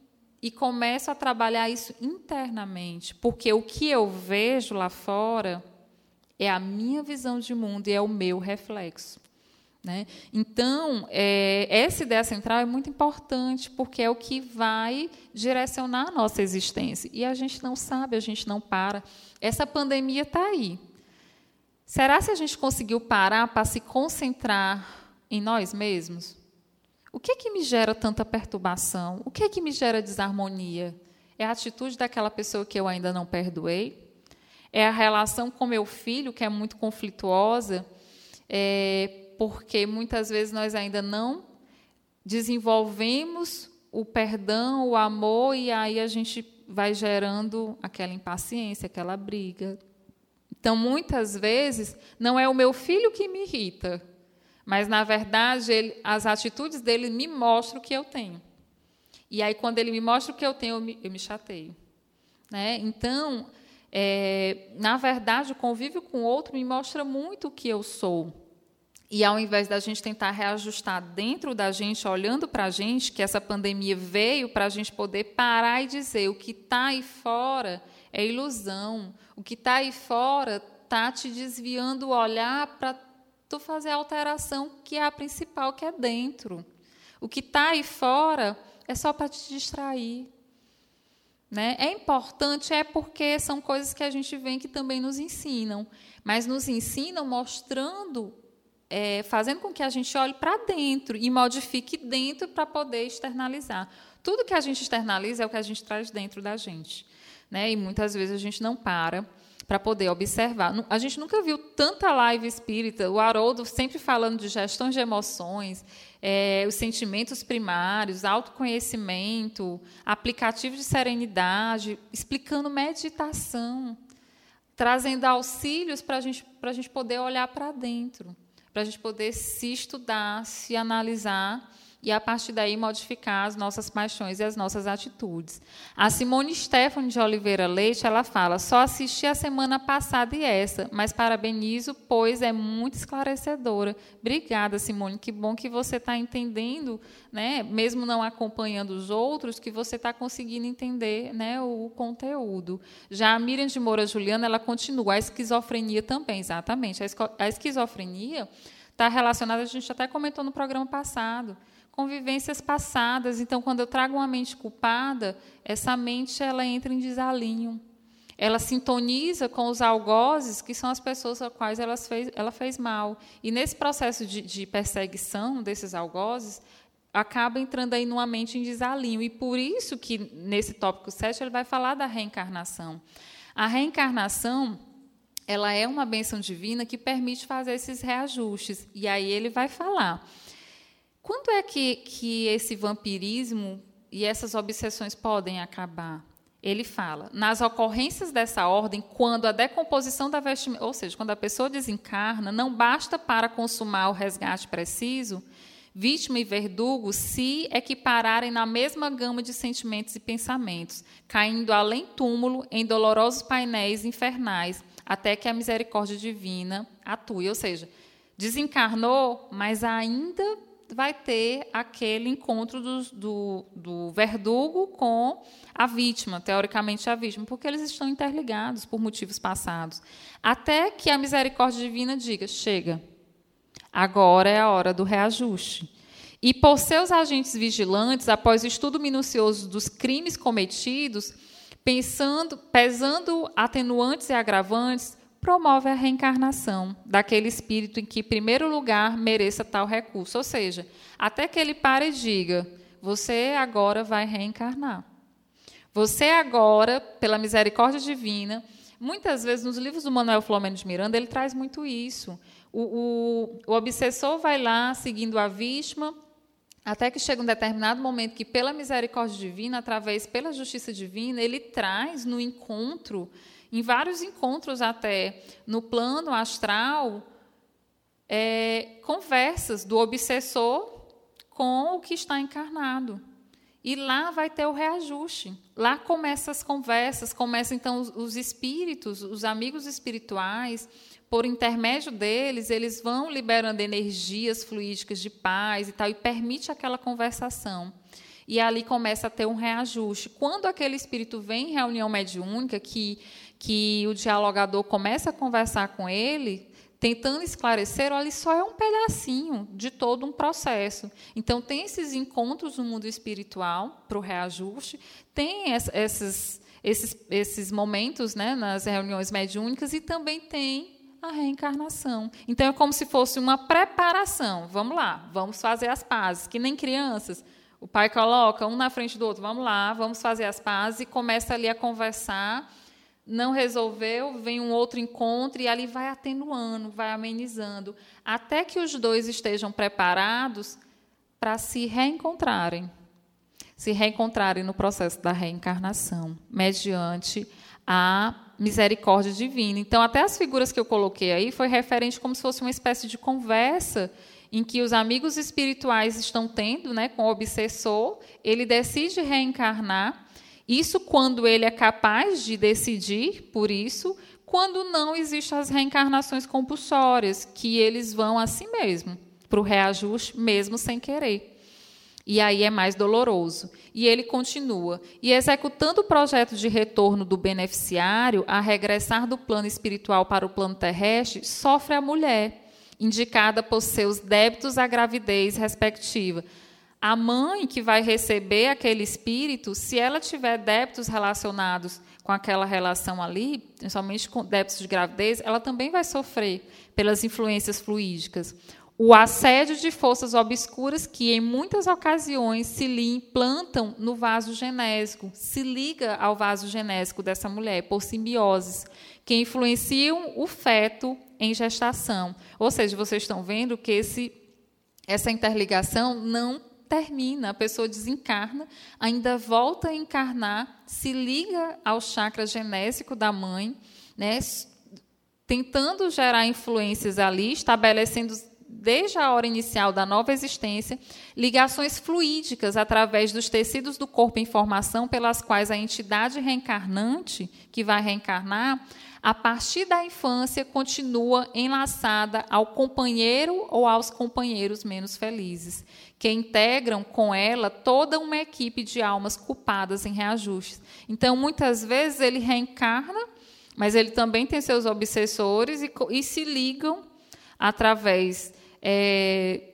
E começo a trabalhar isso internamente, porque o que eu vejo lá fora é a minha visão de mundo e é o meu reflexo. Né? Então, é, essa ideia central é muito importante, porque é o que vai direcionar a nossa existência. E a gente não sabe, a gente não para. Essa pandemia está aí. Será se a gente conseguiu parar para se concentrar em nós mesmos? O que é que me gera tanta perturbação? O que é que me gera desarmonia? É a atitude daquela pessoa que eu ainda não perdoei? É a relação com meu filho, que é muito conflituosa? É, porque muitas vezes nós ainda não desenvolvemos o perdão, o amor, e aí a gente vai gerando aquela impaciência, aquela briga. Então, muitas vezes, não é o meu filho que me irrita, mas, na verdade, ele, as atitudes dele me mostram o que eu tenho. E aí, quando ele me mostra o que eu tenho, eu me, eu me chateio. Né? Então, é, na verdade, o convívio com o outro me mostra muito o que eu sou. E ao invés da gente tentar reajustar dentro da gente, olhando para a gente, que essa pandemia veio para a gente poder parar e dizer: o que está aí fora é ilusão, o que está aí fora está te desviando o olhar para tu fazer a alteração que é a principal, que é dentro. O que está aí fora é só para te distrair. Né? É importante, é porque são coisas que a gente vê que também nos ensinam, mas nos ensinam mostrando é, fazendo com que a gente olhe para dentro e modifique dentro para poder externalizar. Tudo que a gente externaliza é o que a gente traz dentro da gente. Né? E muitas vezes a gente não para para poder observar. A gente nunca viu tanta live espírita, o Haroldo sempre falando de gestão de emoções, é, os sentimentos primários, autoconhecimento, aplicativo de serenidade, explicando meditação, trazendo auxílios para gente, a gente poder olhar para dentro para a gente poder se estudar, se analisar e a partir daí modificar as nossas paixões e as nossas atitudes. A Simone Stephanie de Oliveira Leite, ela fala: "Só assisti a semana passada e essa, mas parabenizo, pois é muito esclarecedora". Obrigada, Simone, que bom que você está entendendo, né, mesmo não acompanhando os outros, que você está conseguindo entender, né, o conteúdo. Já a Miriam de Moura Juliana, ela continua a esquizofrenia também, exatamente. A esquizofrenia está relacionada, a gente até comentou no programa passado, convivências passadas. Então, quando eu trago uma mente culpada, essa mente ela entra em desalinho. Ela sintoniza com os algozes, que são as pessoas a quais ela fez, ela fez mal. E nesse processo de, de perseguição desses algozes, acaba entrando aí numa mente em desalinho. E por isso que, nesse tópico 7, ele vai falar da reencarnação. A reencarnação ela é uma bênção divina que permite fazer esses reajustes. E aí ele vai falar quando é que, que esse vampirismo e essas obsessões podem acabar? Ele fala, nas ocorrências dessa ordem, quando a decomposição da vestimenta, ou seja, quando a pessoa desencarna, não basta para consumar o resgate preciso, vítima e verdugo se equipararem na mesma gama de sentimentos e pensamentos, caindo além túmulo em dolorosos painéis infernais, até que a misericórdia divina atue. Ou seja, desencarnou, mas ainda vai ter aquele encontro do, do, do, verdugo com a vítima, teoricamente a vítima, porque eles estão interligados por motivos passados. Até que a misericórdia divina diga: chega, agora é a hora do reajuste. E por seus agentes vigilantes, após estudo minucioso dos crimes cometidos, pensando, pesando atenuantes e agravantes, promove a reencarnação daquele espírito em que, em primeiro lugar, mereça tal recurso. Ou seja, até que ele pare e diga: você agora vai reencarnar. Você agora, pela misericórdia divina, muitas vezes nos livros do Manuel Flamengo de Miranda, ele traz muito isso. O, o, o obsessor vai lá seguindo a vítima, até que chega um determinado momento que, pela misericórdia divina, através pela justiça divina, ele traz no encontro em vários encontros até no plano astral, é, conversas do obsessor com o que está encarnado. E lá vai ter o reajuste. Lá começam as conversas, começam então os, os espíritos, os amigos espirituais, por intermédio deles, eles vão liberando energias fluídicas de paz e tal, e permite aquela conversação. E ali começa a ter um reajuste. Quando aquele espírito vem em reunião mediúnica, que que o dialogador começa a conversar com ele, tentando esclarecer, olha, só é um pedacinho de todo um processo. Então, tem esses encontros no mundo espiritual para o reajuste, tem esses, esses, esses momentos né, nas reuniões mediúnicas e também tem a reencarnação. Então, é como se fosse uma preparação. Vamos lá, vamos fazer as pazes, que nem crianças. O pai coloca um na frente do outro, vamos lá, vamos fazer as pazes e começa ali a conversar não resolveu, vem um outro encontro e ali vai atenuando, vai amenizando, até que os dois estejam preparados para se reencontrarem. Se reencontrarem no processo da reencarnação, mediante a misericórdia divina. Então, até as figuras que eu coloquei aí foi referente como se fosse uma espécie de conversa em que os amigos espirituais estão tendo, né, com o obsessor, ele decide reencarnar isso quando ele é capaz de decidir por isso, quando não existem as reencarnações compulsórias, que eles vão a si mesmo, para o reajuste, mesmo sem querer. E aí é mais doloroso. E ele continua. E executando o projeto de retorno do beneficiário a regressar do plano espiritual para o plano terrestre, sofre a mulher, indicada por seus débitos à gravidez respectiva a mãe que vai receber aquele espírito, se ela tiver débitos relacionados com aquela relação ali, principalmente com débitos de gravidez, ela também vai sofrer pelas influências fluídicas. O assédio de forças obscuras que, em muitas ocasiões, se lhe implantam no vaso genésico, se liga ao vaso genésico dessa mulher, por simbioses, que influenciam o feto em gestação. Ou seja, vocês estão vendo que esse, essa interligação não termina, a pessoa desencarna, ainda volta a encarnar, se liga ao chakra genésico da mãe, né, tentando gerar influências ali, estabelecendo desde a hora inicial da nova existência, ligações fluídicas através dos tecidos do corpo em formação, pelas quais a entidade reencarnante, que vai reencarnar, a partir da infância, continua enlaçada ao companheiro ou aos companheiros menos felizes que integram com ela toda uma equipe de almas culpadas em reajustes. Então, muitas vezes, ele reencarna, mas ele também tem seus obsessores e, e se ligam através é,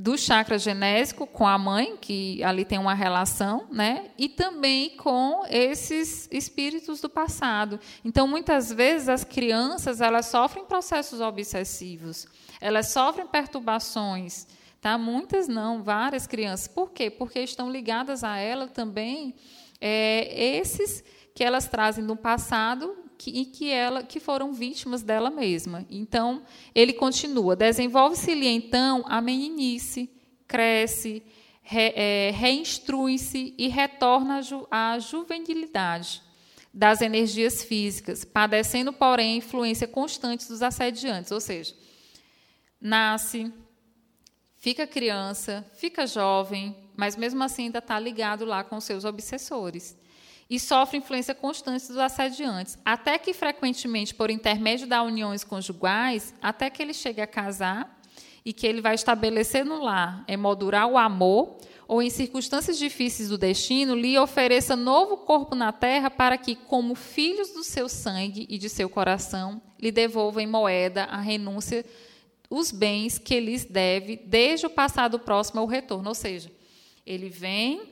do chakra genésico com a mãe, que ali tem uma relação, né? e também com esses espíritos do passado. Então, muitas vezes, as crianças elas sofrem processos obsessivos, elas sofrem perturbações Tá? Muitas não, várias crianças. Por quê? Porque estão ligadas a ela também é, esses que elas trazem do passado que, e que, ela, que foram vítimas dela mesma. Então, ele continua: desenvolve-se-lhe então a meninice, cresce, re, é, reinstrui-se e retorna à, ju, à juvenilidade das energias físicas, padecendo, porém, a influência constante dos assediantes, ou seja, nasce, fica criança, fica jovem, mas mesmo assim ainda está ligado lá com seus obsessores. E sofre influência constante dos assediantes, até que frequentemente, por intermédio das uniões conjugais, até que ele chegue a casar e que ele vai estabelecer no lar, emoldurar o amor, ou em circunstâncias difíceis do destino, lhe ofereça novo corpo na terra para que, como filhos do seu sangue e de seu coração, lhe devolva em moeda a renúncia os bens que lhes deve desde o passado próximo ao retorno. Ou seja, ele vem,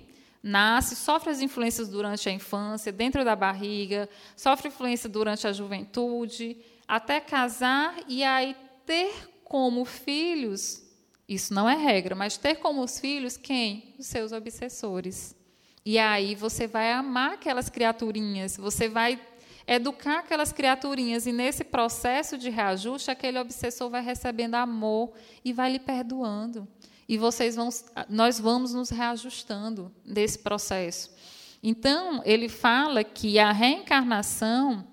nasce, sofre as influências durante a infância, dentro da barriga, sofre influência durante a juventude, até casar e aí ter como filhos, isso não é regra, mas ter como os filhos quem? Os seus obsessores. E aí você vai amar aquelas criaturinhas, você vai educar aquelas criaturinhas e nesse processo de reajuste aquele obsessor vai recebendo amor e vai lhe perdoando e vocês vão nós vamos nos reajustando desse processo. Então ele fala que a reencarnação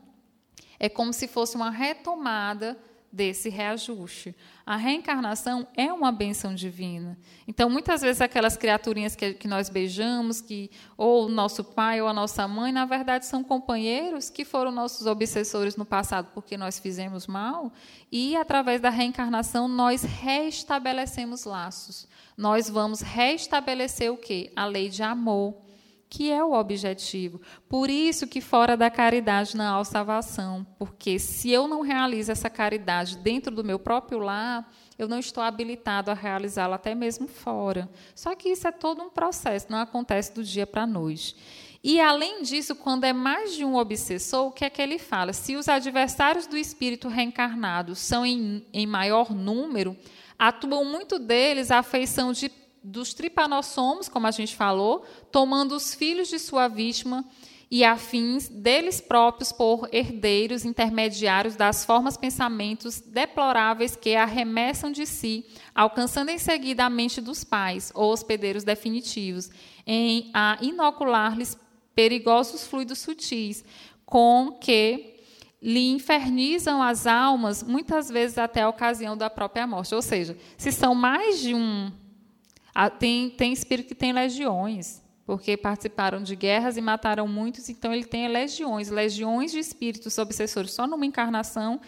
é como se fosse uma retomada desse reajuste. A reencarnação é uma benção divina. Então, muitas vezes, aquelas criaturinhas que, que nós beijamos, que ou o nosso pai ou a nossa mãe, na verdade, são companheiros que foram nossos obsessores no passado porque nós fizemos mal, e através da reencarnação nós restabelecemos laços. Nós vamos restabelecer o quê? A lei de amor que é o objetivo. Por isso que fora da caridade não há salvação, porque se eu não realizo essa caridade dentro do meu próprio lar, eu não estou habilitado a realizá-la até mesmo fora. Só que isso é todo um processo, não acontece do dia para a noite. E, além disso, quando é mais de um obsessor, o que é que ele fala? Se os adversários do espírito reencarnado são em, em maior número, atuam muito deles a afeição de, dos tripanossomos, como a gente falou, tomando os filhos de sua vítima e afins deles próprios por herdeiros intermediários das formas pensamentos deploráveis que arremessam de si, alcançando em seguida a mente dos pais, ou hospedeiros definitivos, em a inocular-lhes perigosos fluidos sutis, com que lhe infernizam as almas, muitas vezes até a ocasião da própria morte. Ou seja, se são mais de um. Tem, tem espírito que tem legiões, porque participaram de guerras e mataram muitos, então ele tem legiões, legiões de espíritos obsessores só numa encarnação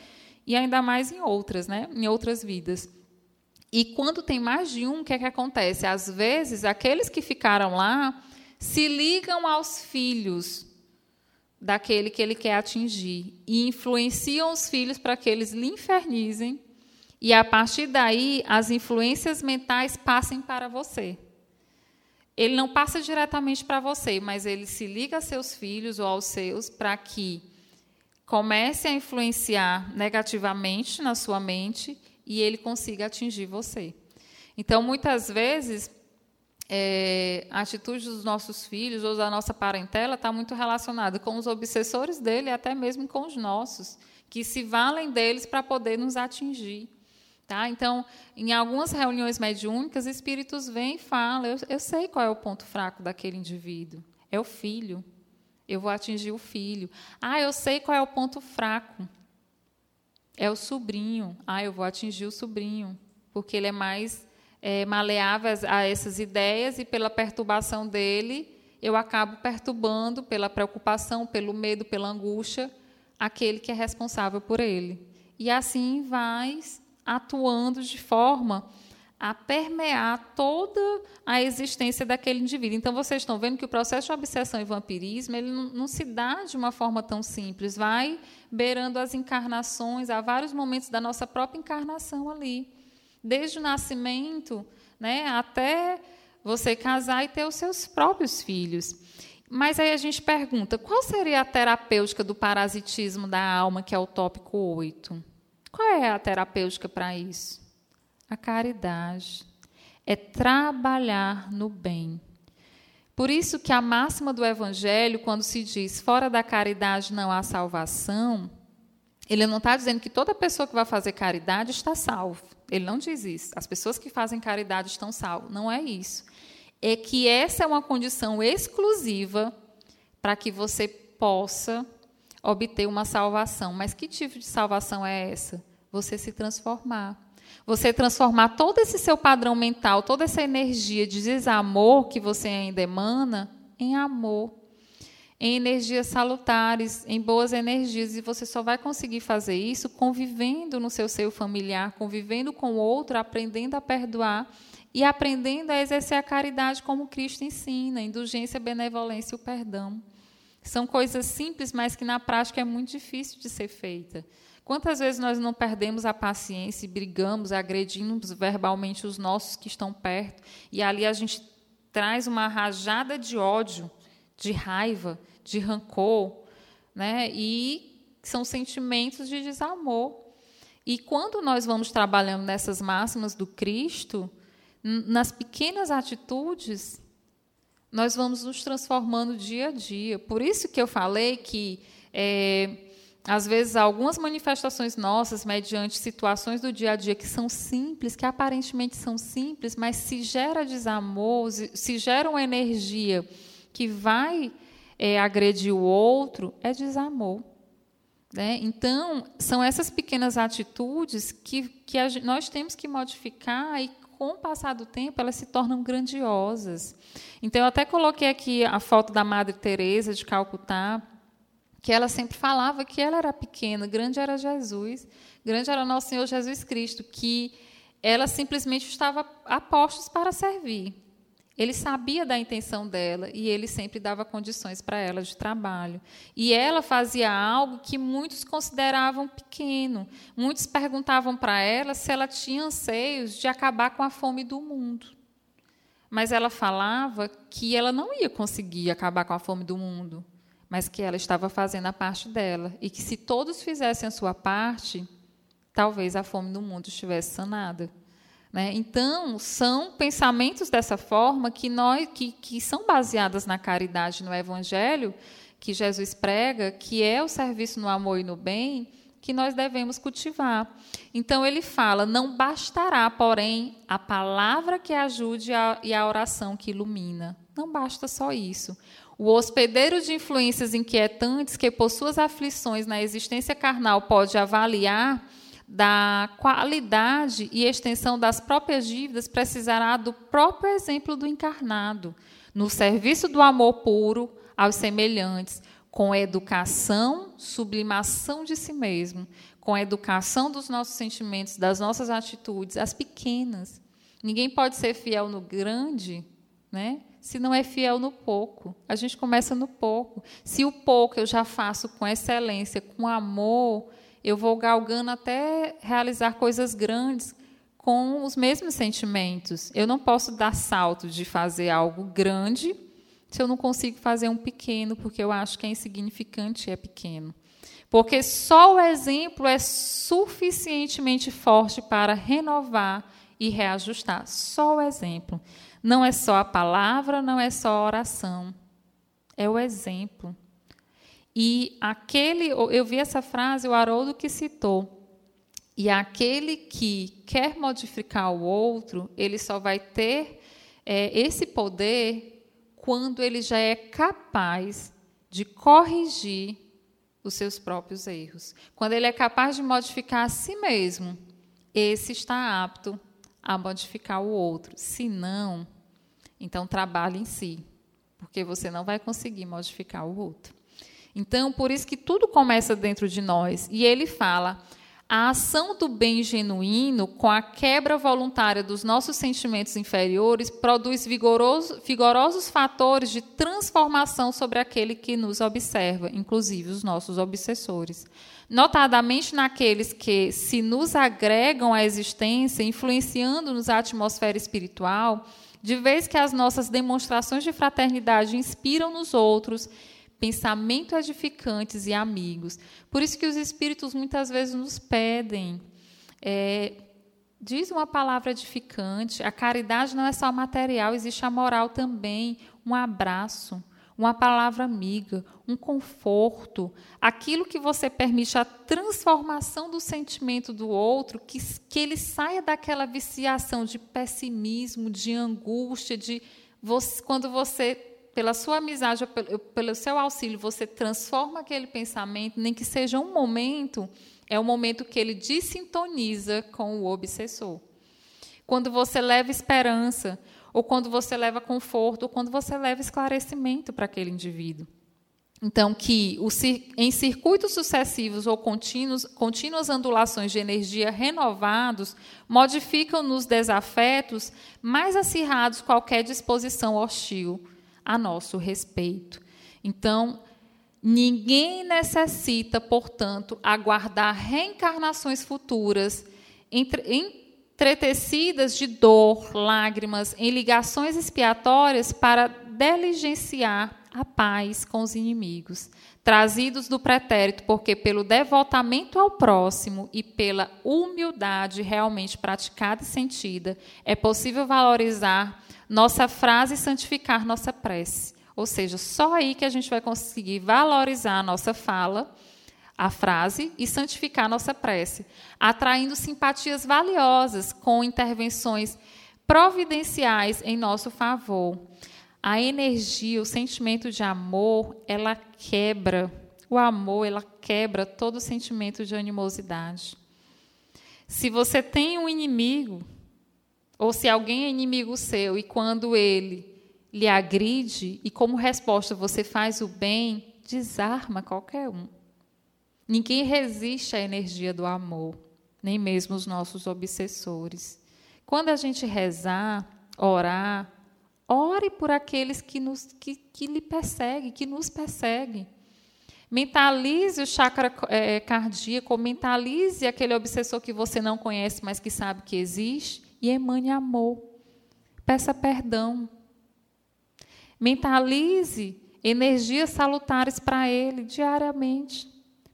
e ainda mais em outras, né? em outras vidas. E quando tem mais de um, o que, é que acontece? Às vezes, aqueles que ficaram lá se ligam aos filhos daquele que ele quer atingir e influenciam os filhos para que eles lhe infernizem e a partir daí as influências mentais passem para você. Ele não passa diretamente para você, mas ele se liga a seus filhos ou aos seus para que comece a influenciar negativamente na sua mente e ele consiga atingir você. Então, muitas vezes, é, a atitude dos nossos filhos ou da nossa parentela está muito relacionada com os obsessores dele até mesmo com os nossos, que se valem deles para poder nos atingir. Tá? Então, em algumas reuniões mediúnicas, espíritos vêm e falam: eu, eu sei qual é o ponto fraco daquele indivíduo. É o filho. Eu vou atingir o filho. Ah, eu sei qual é o ponto fraco. É o sobrinho. Ah, eu vou atingir o sobrinho, porque ele é mais é, maleável a essas ideias e pela perturbação dele, eu acabo perturbando pela preocupação, pelo medo, pela angústia, aquele que é responsável por ele. E assim vai atuando de forma a permear toda a existência daquele indivíduo. Então, vocês estão vendo que o processo de obsessão e vampirismo ele não, não, se dá de uma forma tão simples, vai beirando as encarnações, há vários momentos da nossa própria encarnação ali desde o nascimento né, até você casar e ter os seus próprios filhos. Mas aí a gente pergunta: qual seria a terapêutica do parasitismo da alma, que é o tópico 8? Qual é a terapêutica para isso? A caridade. É trabalhar no bem. Por isso que a máxima do Evangelho, quando se diz fora da caridade não há salvação, ele não está dizendo que toda pessoa que vai fazer caridade está salvo. Ele não diz isso. As pessoas que fazem caridade estão salvas. Não é isso. É que essa é uma condição exclusiva para que você possa obter uma salvação. Mas que tipo de salvação é essa? Você se transformar. Você transformar todo esse seu padrão mental, toda essa energia de desamor que você ainda emana, em amor em energias salutares, em boas energias, e você só vai conseguir fazer isso convivendo no seu seio familiar, convivendo com o outro, aprendendo a perdoar e aprendendo a exercer a caridade como Cristo ensina, indulgência, benevolência e o perdão. São coisas simples, mas que na prática é muito difícil de ser feita. Quantas vezes nós não perdemos a paciência e brigamos, agredimos verbalmente os nossos que estão perto, e ali a gente traz uma rajada de ódio de raiva, de rancor, né? E são sentimentos de desamor. E quando nós vamos trabalhando nessas máximas do Cristo, nas pequenas atitudes, nós vamos nos transformando dia a dia. Por isso que eu falei que, é, às vezes, algumas manifestações nossas, mediante situações do dia a dia que são simples, que aparentemente são simples, mas se gera desamor, se gera uma energia que vai é, agredir o outro é desamor. Né? Então, são essas pequenas atitudes que, que a, nós temos que modificar e, com o passar do tempo, elas se tornam grandiosas. Então, eu até coloquei aqui a foto da Madre Teresa de Calcutá, que ela sempre falava que ela era pequena, grande era Jesus, grande era nosso Senhor Jesus Cristo, que ela simplesmente estava a postos para servir. Ele sabia da intenção dela e ele sempre dava condições para ela de trabalho. E ela fazia algo que muitos consideravam pequeno. Muitos perguntavam para ela se ela tinha anseios de acabar com a fome do mundo. Mas ela falava que ela não ia conseguir acabar com a fome do mundo, mas que ela estava fazendo a parte dela e que se todos fizessem a sua parte, talvez a fome do mundo estivesse sanada. Né? Então, são pensamentos dessa forma que, nós, que, que são baseadas na caridade, no Evangelho, que Jesus prega, que é o serviço no amor e no bem, que nós devemos cultivar. Então, ele fala: não bastará, porém, a palavra que ajude a, e a oração que ilumina. Não basta só isso. O hospedeiro de influências inquietantes que, por suas aflições na existência carnal, pode avaliar da qualidade e extensão das próprias dívidas precisará do próprio exemplo do encarnado, no serviço do amor puro aos semelhantes, com educação, sublimação de si mesmo, com educação dos nossos sentimentos, das nossas atitudes, as pequenas. Ninguém pode ser fiel no grande, né? Se não é fiel no pouco. A gente começa no pouco. Se o pouco eu já faço com excelência, com amor, eu vou galgando até realizar coisas grandes com os mesmos sentimentos. Eu não posso dar salto de fazer algo grande se eu não consigo fazer um pequeno, porque eu acho que é insignificante e é pequeno. Porque só o exemplo é suficientemente forte para renovar e reajustar. Só o exemplo. Não é só a palavra, não é só a oração. É o exemplo. E aquele, eu vi essa frase, o Haroldo que citou. E aquele que quer modificar o outro, ele só vai ter é, esse poder quando ele já é capaz de corrigir os seus próprios erros. Quando ele é capaz de modificar a si mesmo, esse está apto a modificar o outro. Se não, então trabalhe em si, porque você não vai conseguir modificar o outro. Então, por isso que tudo começa dentro de nós. E ele fala: a ação do bem genuíno, com a quebra voluntária dos nossos sentimentos inferiores, produz vigoroso, vigorosos fatores de transformação sobre aquele que nos observa, inclusive os nossos obsessores. Notadamente naqueles que se nos agregam à existência, influenciando-nos a atmosfera espiritual, de vez que as nossas demonstrações de fraternidade inspiram nos outros pensamento edificantes e amigos. Por isso que os espíritos muitas vezes nos pedem. É, diz uma palavra edificante. A caridade não é só material, existe a moral também. Um abraço, uma palavra amiga, um conforto. Aquilo que você permite a transformação do sentimento do outro, que, que ele saia daquela viciação de pessimismo, de angústia, de você, quando você pela sua amizade, pelo, seu auxílio, você transforma aquele pensamento, nem que seja um momento, é o momento que ele desintoniza com o obsessor. Quando você leva esperança, ou quando você leva conforto, ou quando você leva esclarecimento para aquele indivíduo. Então, que em circuitos sucessivos ou contínuos, contínuas ondulações de energia renovados modificam nos desafetos mais acirrados qualquer disposição hostil a nosso respeito. Então, ninguém necessita, portanto, aguardar reencarnações futuras entretecidas de dor, lágrimas, em ligações expiatórias para diligenciar a paz com os inimigos, trazidos do pretérito, porque pelo devotamento ao próximo e pela humildade realmente praticada e sentida, é possível valorizar nossa frase e santificar nossa prece. Ou seja, só aí que a gente vai conseguir valorizar a nossa fala, a frase e santificar nossa prece, atraindo simpatias valiosas com intervenções providenciais em nosso favor. A energia, o sentimento de amor, ela quebra. O amor, ela quebra todo sentimento de animosidade. Se você tem um inimigo, ou se alguém é inimigo seu e quando ele lhe agride e como resposta você faz o bem, desarma qualquer um. Ninguém resiste à energia do amor, nem mesmo os nossos obsessores. Quando a gente rezar, orar, ore por aqueles que, nos, que, que lhe perseguem, que nos perseguem. Mentalize o chakra é, cardíaco, mentalize aquele obsessor que você não conhece, mas que sabe que existe, e emane amor. Peça perdão. Mentalize energias salutares para ele diariamente.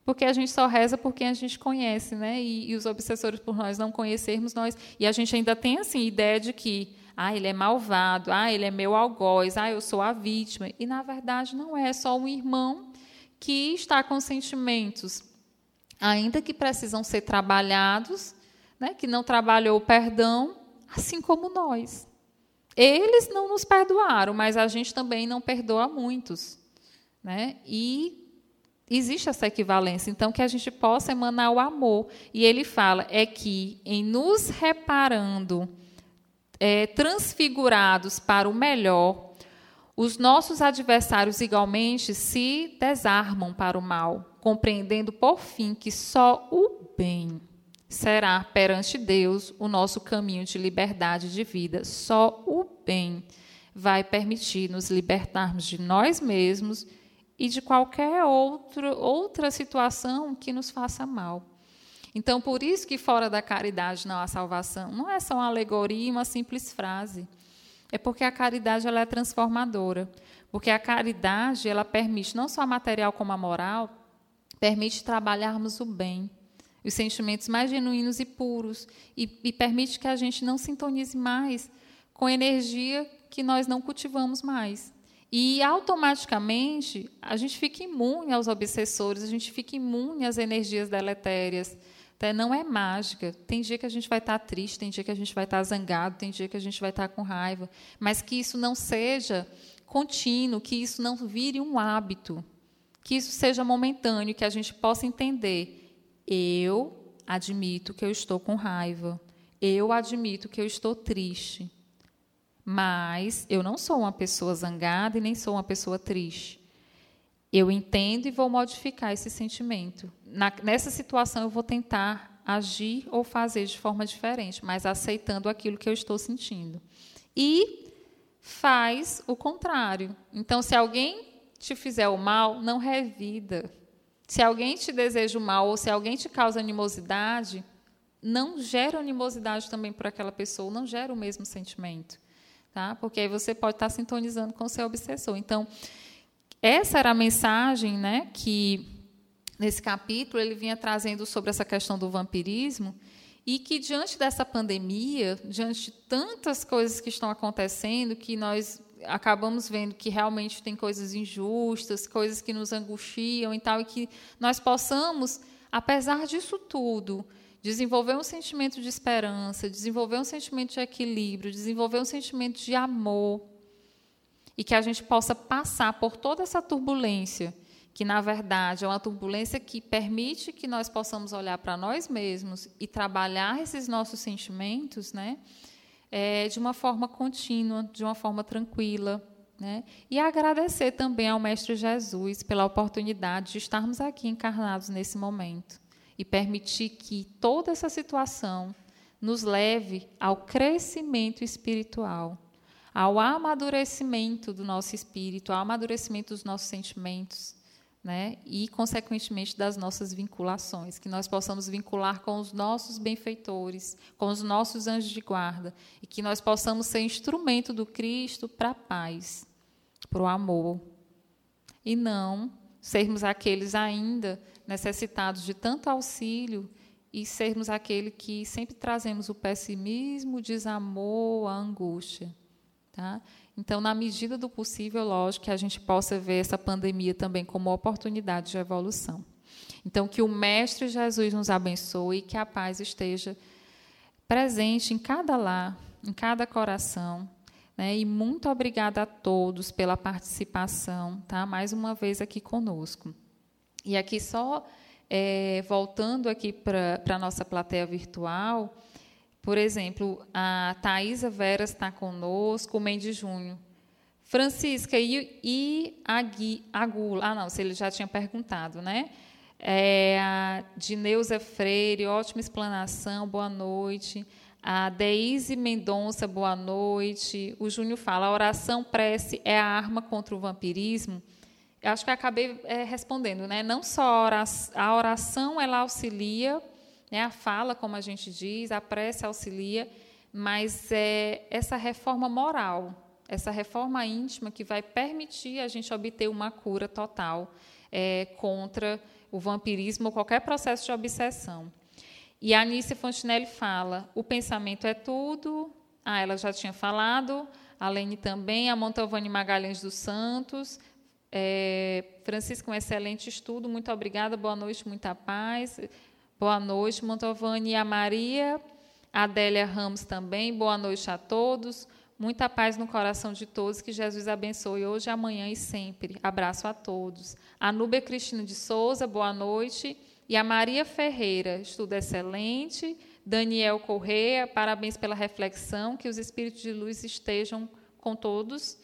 Porque a gente só reza por quem a gente conhece, né? E, e, os obsessores por nós não conhecermos nós. E a gente ainda tem assim ideia de que ah, ele é malvado, ah, ele é meu algoz, ah, eu sou a vítima. E na verdade não é, é só um irmão que está com sentimentos, ainda que precisam ser trabalhados, né? Que não trabalhou o perdão, assim como nós. Eles não nos perdoaram, mas a gente também não perdoa muitos. Né? E existe essa equivalência. Então, que a gente possa emanar o amor. E ele fala é que, em nos reparando, é, transfigurados para o melhor, os nossos adversários igualmente se desarmam para o mal, compreendendo por fim que só o bem será perante Deus o nosso caminho de liberdade de vida. Só o bem vai permitir nos libertarmos de nós mesmos e de qualquer outro, outra situação que nos faça mal. Então, por isso que fora da caridade não há salvação. Não é só uma alegoria e uma simples frase. É porque a caridade ela é transformadora. Porque a caridade ela permite, não só a material como a moral, permite trabalharmos o bem os sentimentos mais genuínos e puros, e, e permite que a gente não sintonize mais com energia que nós não cultivamos mais. E automaticamente a gente fica imune aos obsessores, a gente fica imune às energias deletérias. Então, não é mágica. Tem dia que a gente vai estar triste, tem dia que a gente vai estar zangado, tem dia que a gente vai estar com raiva. Mas que isso não seja contínuo, que isso não vire um hábito, que isso seja momentâneo, que a gente possa entender eu admito que eu estou com raiva. Eu admito que eu estou triste. Mas eu não sou uma pessoa zangada e nem sou uma pessoa triste. Eu entendo e vou modificar esse sentimento. Na, nessa situação, eu vou tentar agir ou fazer de forma diferente, mas aceitando aquilo que eu estou sentindo. E faz o contrário. Então, se alguém te fizer o mal, não revida. Se alguém te deseja o mal ou se alguém te causa animosidade, não gera animosidade também por aquela pessoa, não gera o mesmo sentimento. Tá? Porque aí você pode estar sintonizando com o seu obsessor. Então, essa era a mensagem né, que, nesse capítulo, ele vinha trazendo sobre essa questão do vampirismo e que, diante dessa pandemia, diante de tantas coisas que estão acontecendo, que nós acabamos vendo que realmente tem coisas injustas, coisas que nos angustiam e tal, e que nós possamos, apesar disso tudo, desenvolver um sentimento de esperança, desenvolver um sentimento de equilíbrio, desenvolver um sentimento de amor, e que a gente possa passar por toda essa turbulência, que na verdade é uma turbulência que permite que nós possamos olhar para nós mesmos e trabalhar esses nossos sentimentos, né? É, de uma forma contínua, de uma forma tranquila. Né? E agradecer também ao Mestre Jesus pela oportunidade de estarmos aqui encarnados nesse momento e permitir que toda essa situação nos leve ao crescimento espiritual, ao amadurecimento do nosso espírito, ao amadurecimento dos nossos sentimentos, né? e, consequentemente, das nossas vinculações, que nós possamos vincular com os nossos benfeitores, com os nossos anjos de guarda, e que nós possamos ser instrumento do Cristo para a paz, para o amor, e não sermos aqueles ainda necessitados de tanto auxílio e sermos aquele que sempre trazemos o pessimismo, o desamor, a angústia. Tá? Então, na medida do possível, lógico que a gente possa ver essa pandemia também como oportunidade de evolução. Então, que o Mestre Jesus nos abençoe e que a paz esteja presente em cada lar, em cada coração. Né? E muito obrigada a todos pela participação, tá? mais uma vez aqui conosco. E aqui só é, voltando aqui para a nossa plateia virtual, por exemplo, a Thaisa Veras está conosco, o Mendes Júnior. Francisca, e, e a Gui, a Gula? Ah, não, se ele já tinha perguntado, né? É, a Dineuza Freire, ótima explanação, boa noite. A Deise Mendonça, boa noite. O Júnior fala: a oração prece é a arma contra o vampirismo. Eu acho que acabei é, respondendo, né? Não só a oração, a oração ela auxilia, né? a fala, como a gente diz, a prece auxilia, mas é essa reforma moral, essa reforma íntima que vai permitir a gente obter uma cura total é, contra o vampirismo ou qualquer processo de obsessão. E a Anice Fontinelli fala: o pensamento é tudo. Ah, ela já tinha falado. A Lene também, a Montalvani Magalhães dos Santos. É, Francisco, um excelente estudo. Muito obrigada. Boa noite, muita paz. Boa noite, Montalvani. E a Maria, Adélia Ramos também. Boa noite a todos. Muita paz no coração de todos, que Jesus abençoe hoje, amanhã e sempre. Abraço a todos. A Núbia Cristina de Souza, boa noite. E a Maria Ferreira, estudo excelente. Daniel Correia, parabéns pela reflexão, que os espíritos de luz estejam com todos.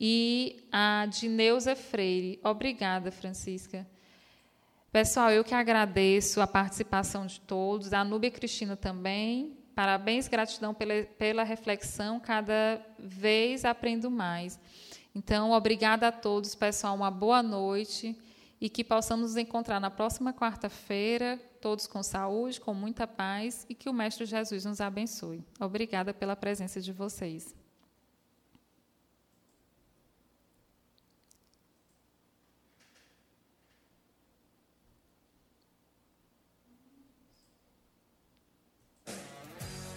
E a Dineuza Freire, obrigada, Francisca. Pessoal, eu que agradeço a participação de todos, a Núbia Cristina também, Parabéns, gratidão pela, pela reflexão, cada vez aprendo mais. Então, obrigada a todos, pessoal, uma boa noite e que possamos nos encontrar na próxima quarta-feira, todos com saúde, com muita paz e que o Mestre Jesus nos abençoe. Obrigada pela presença de vocês.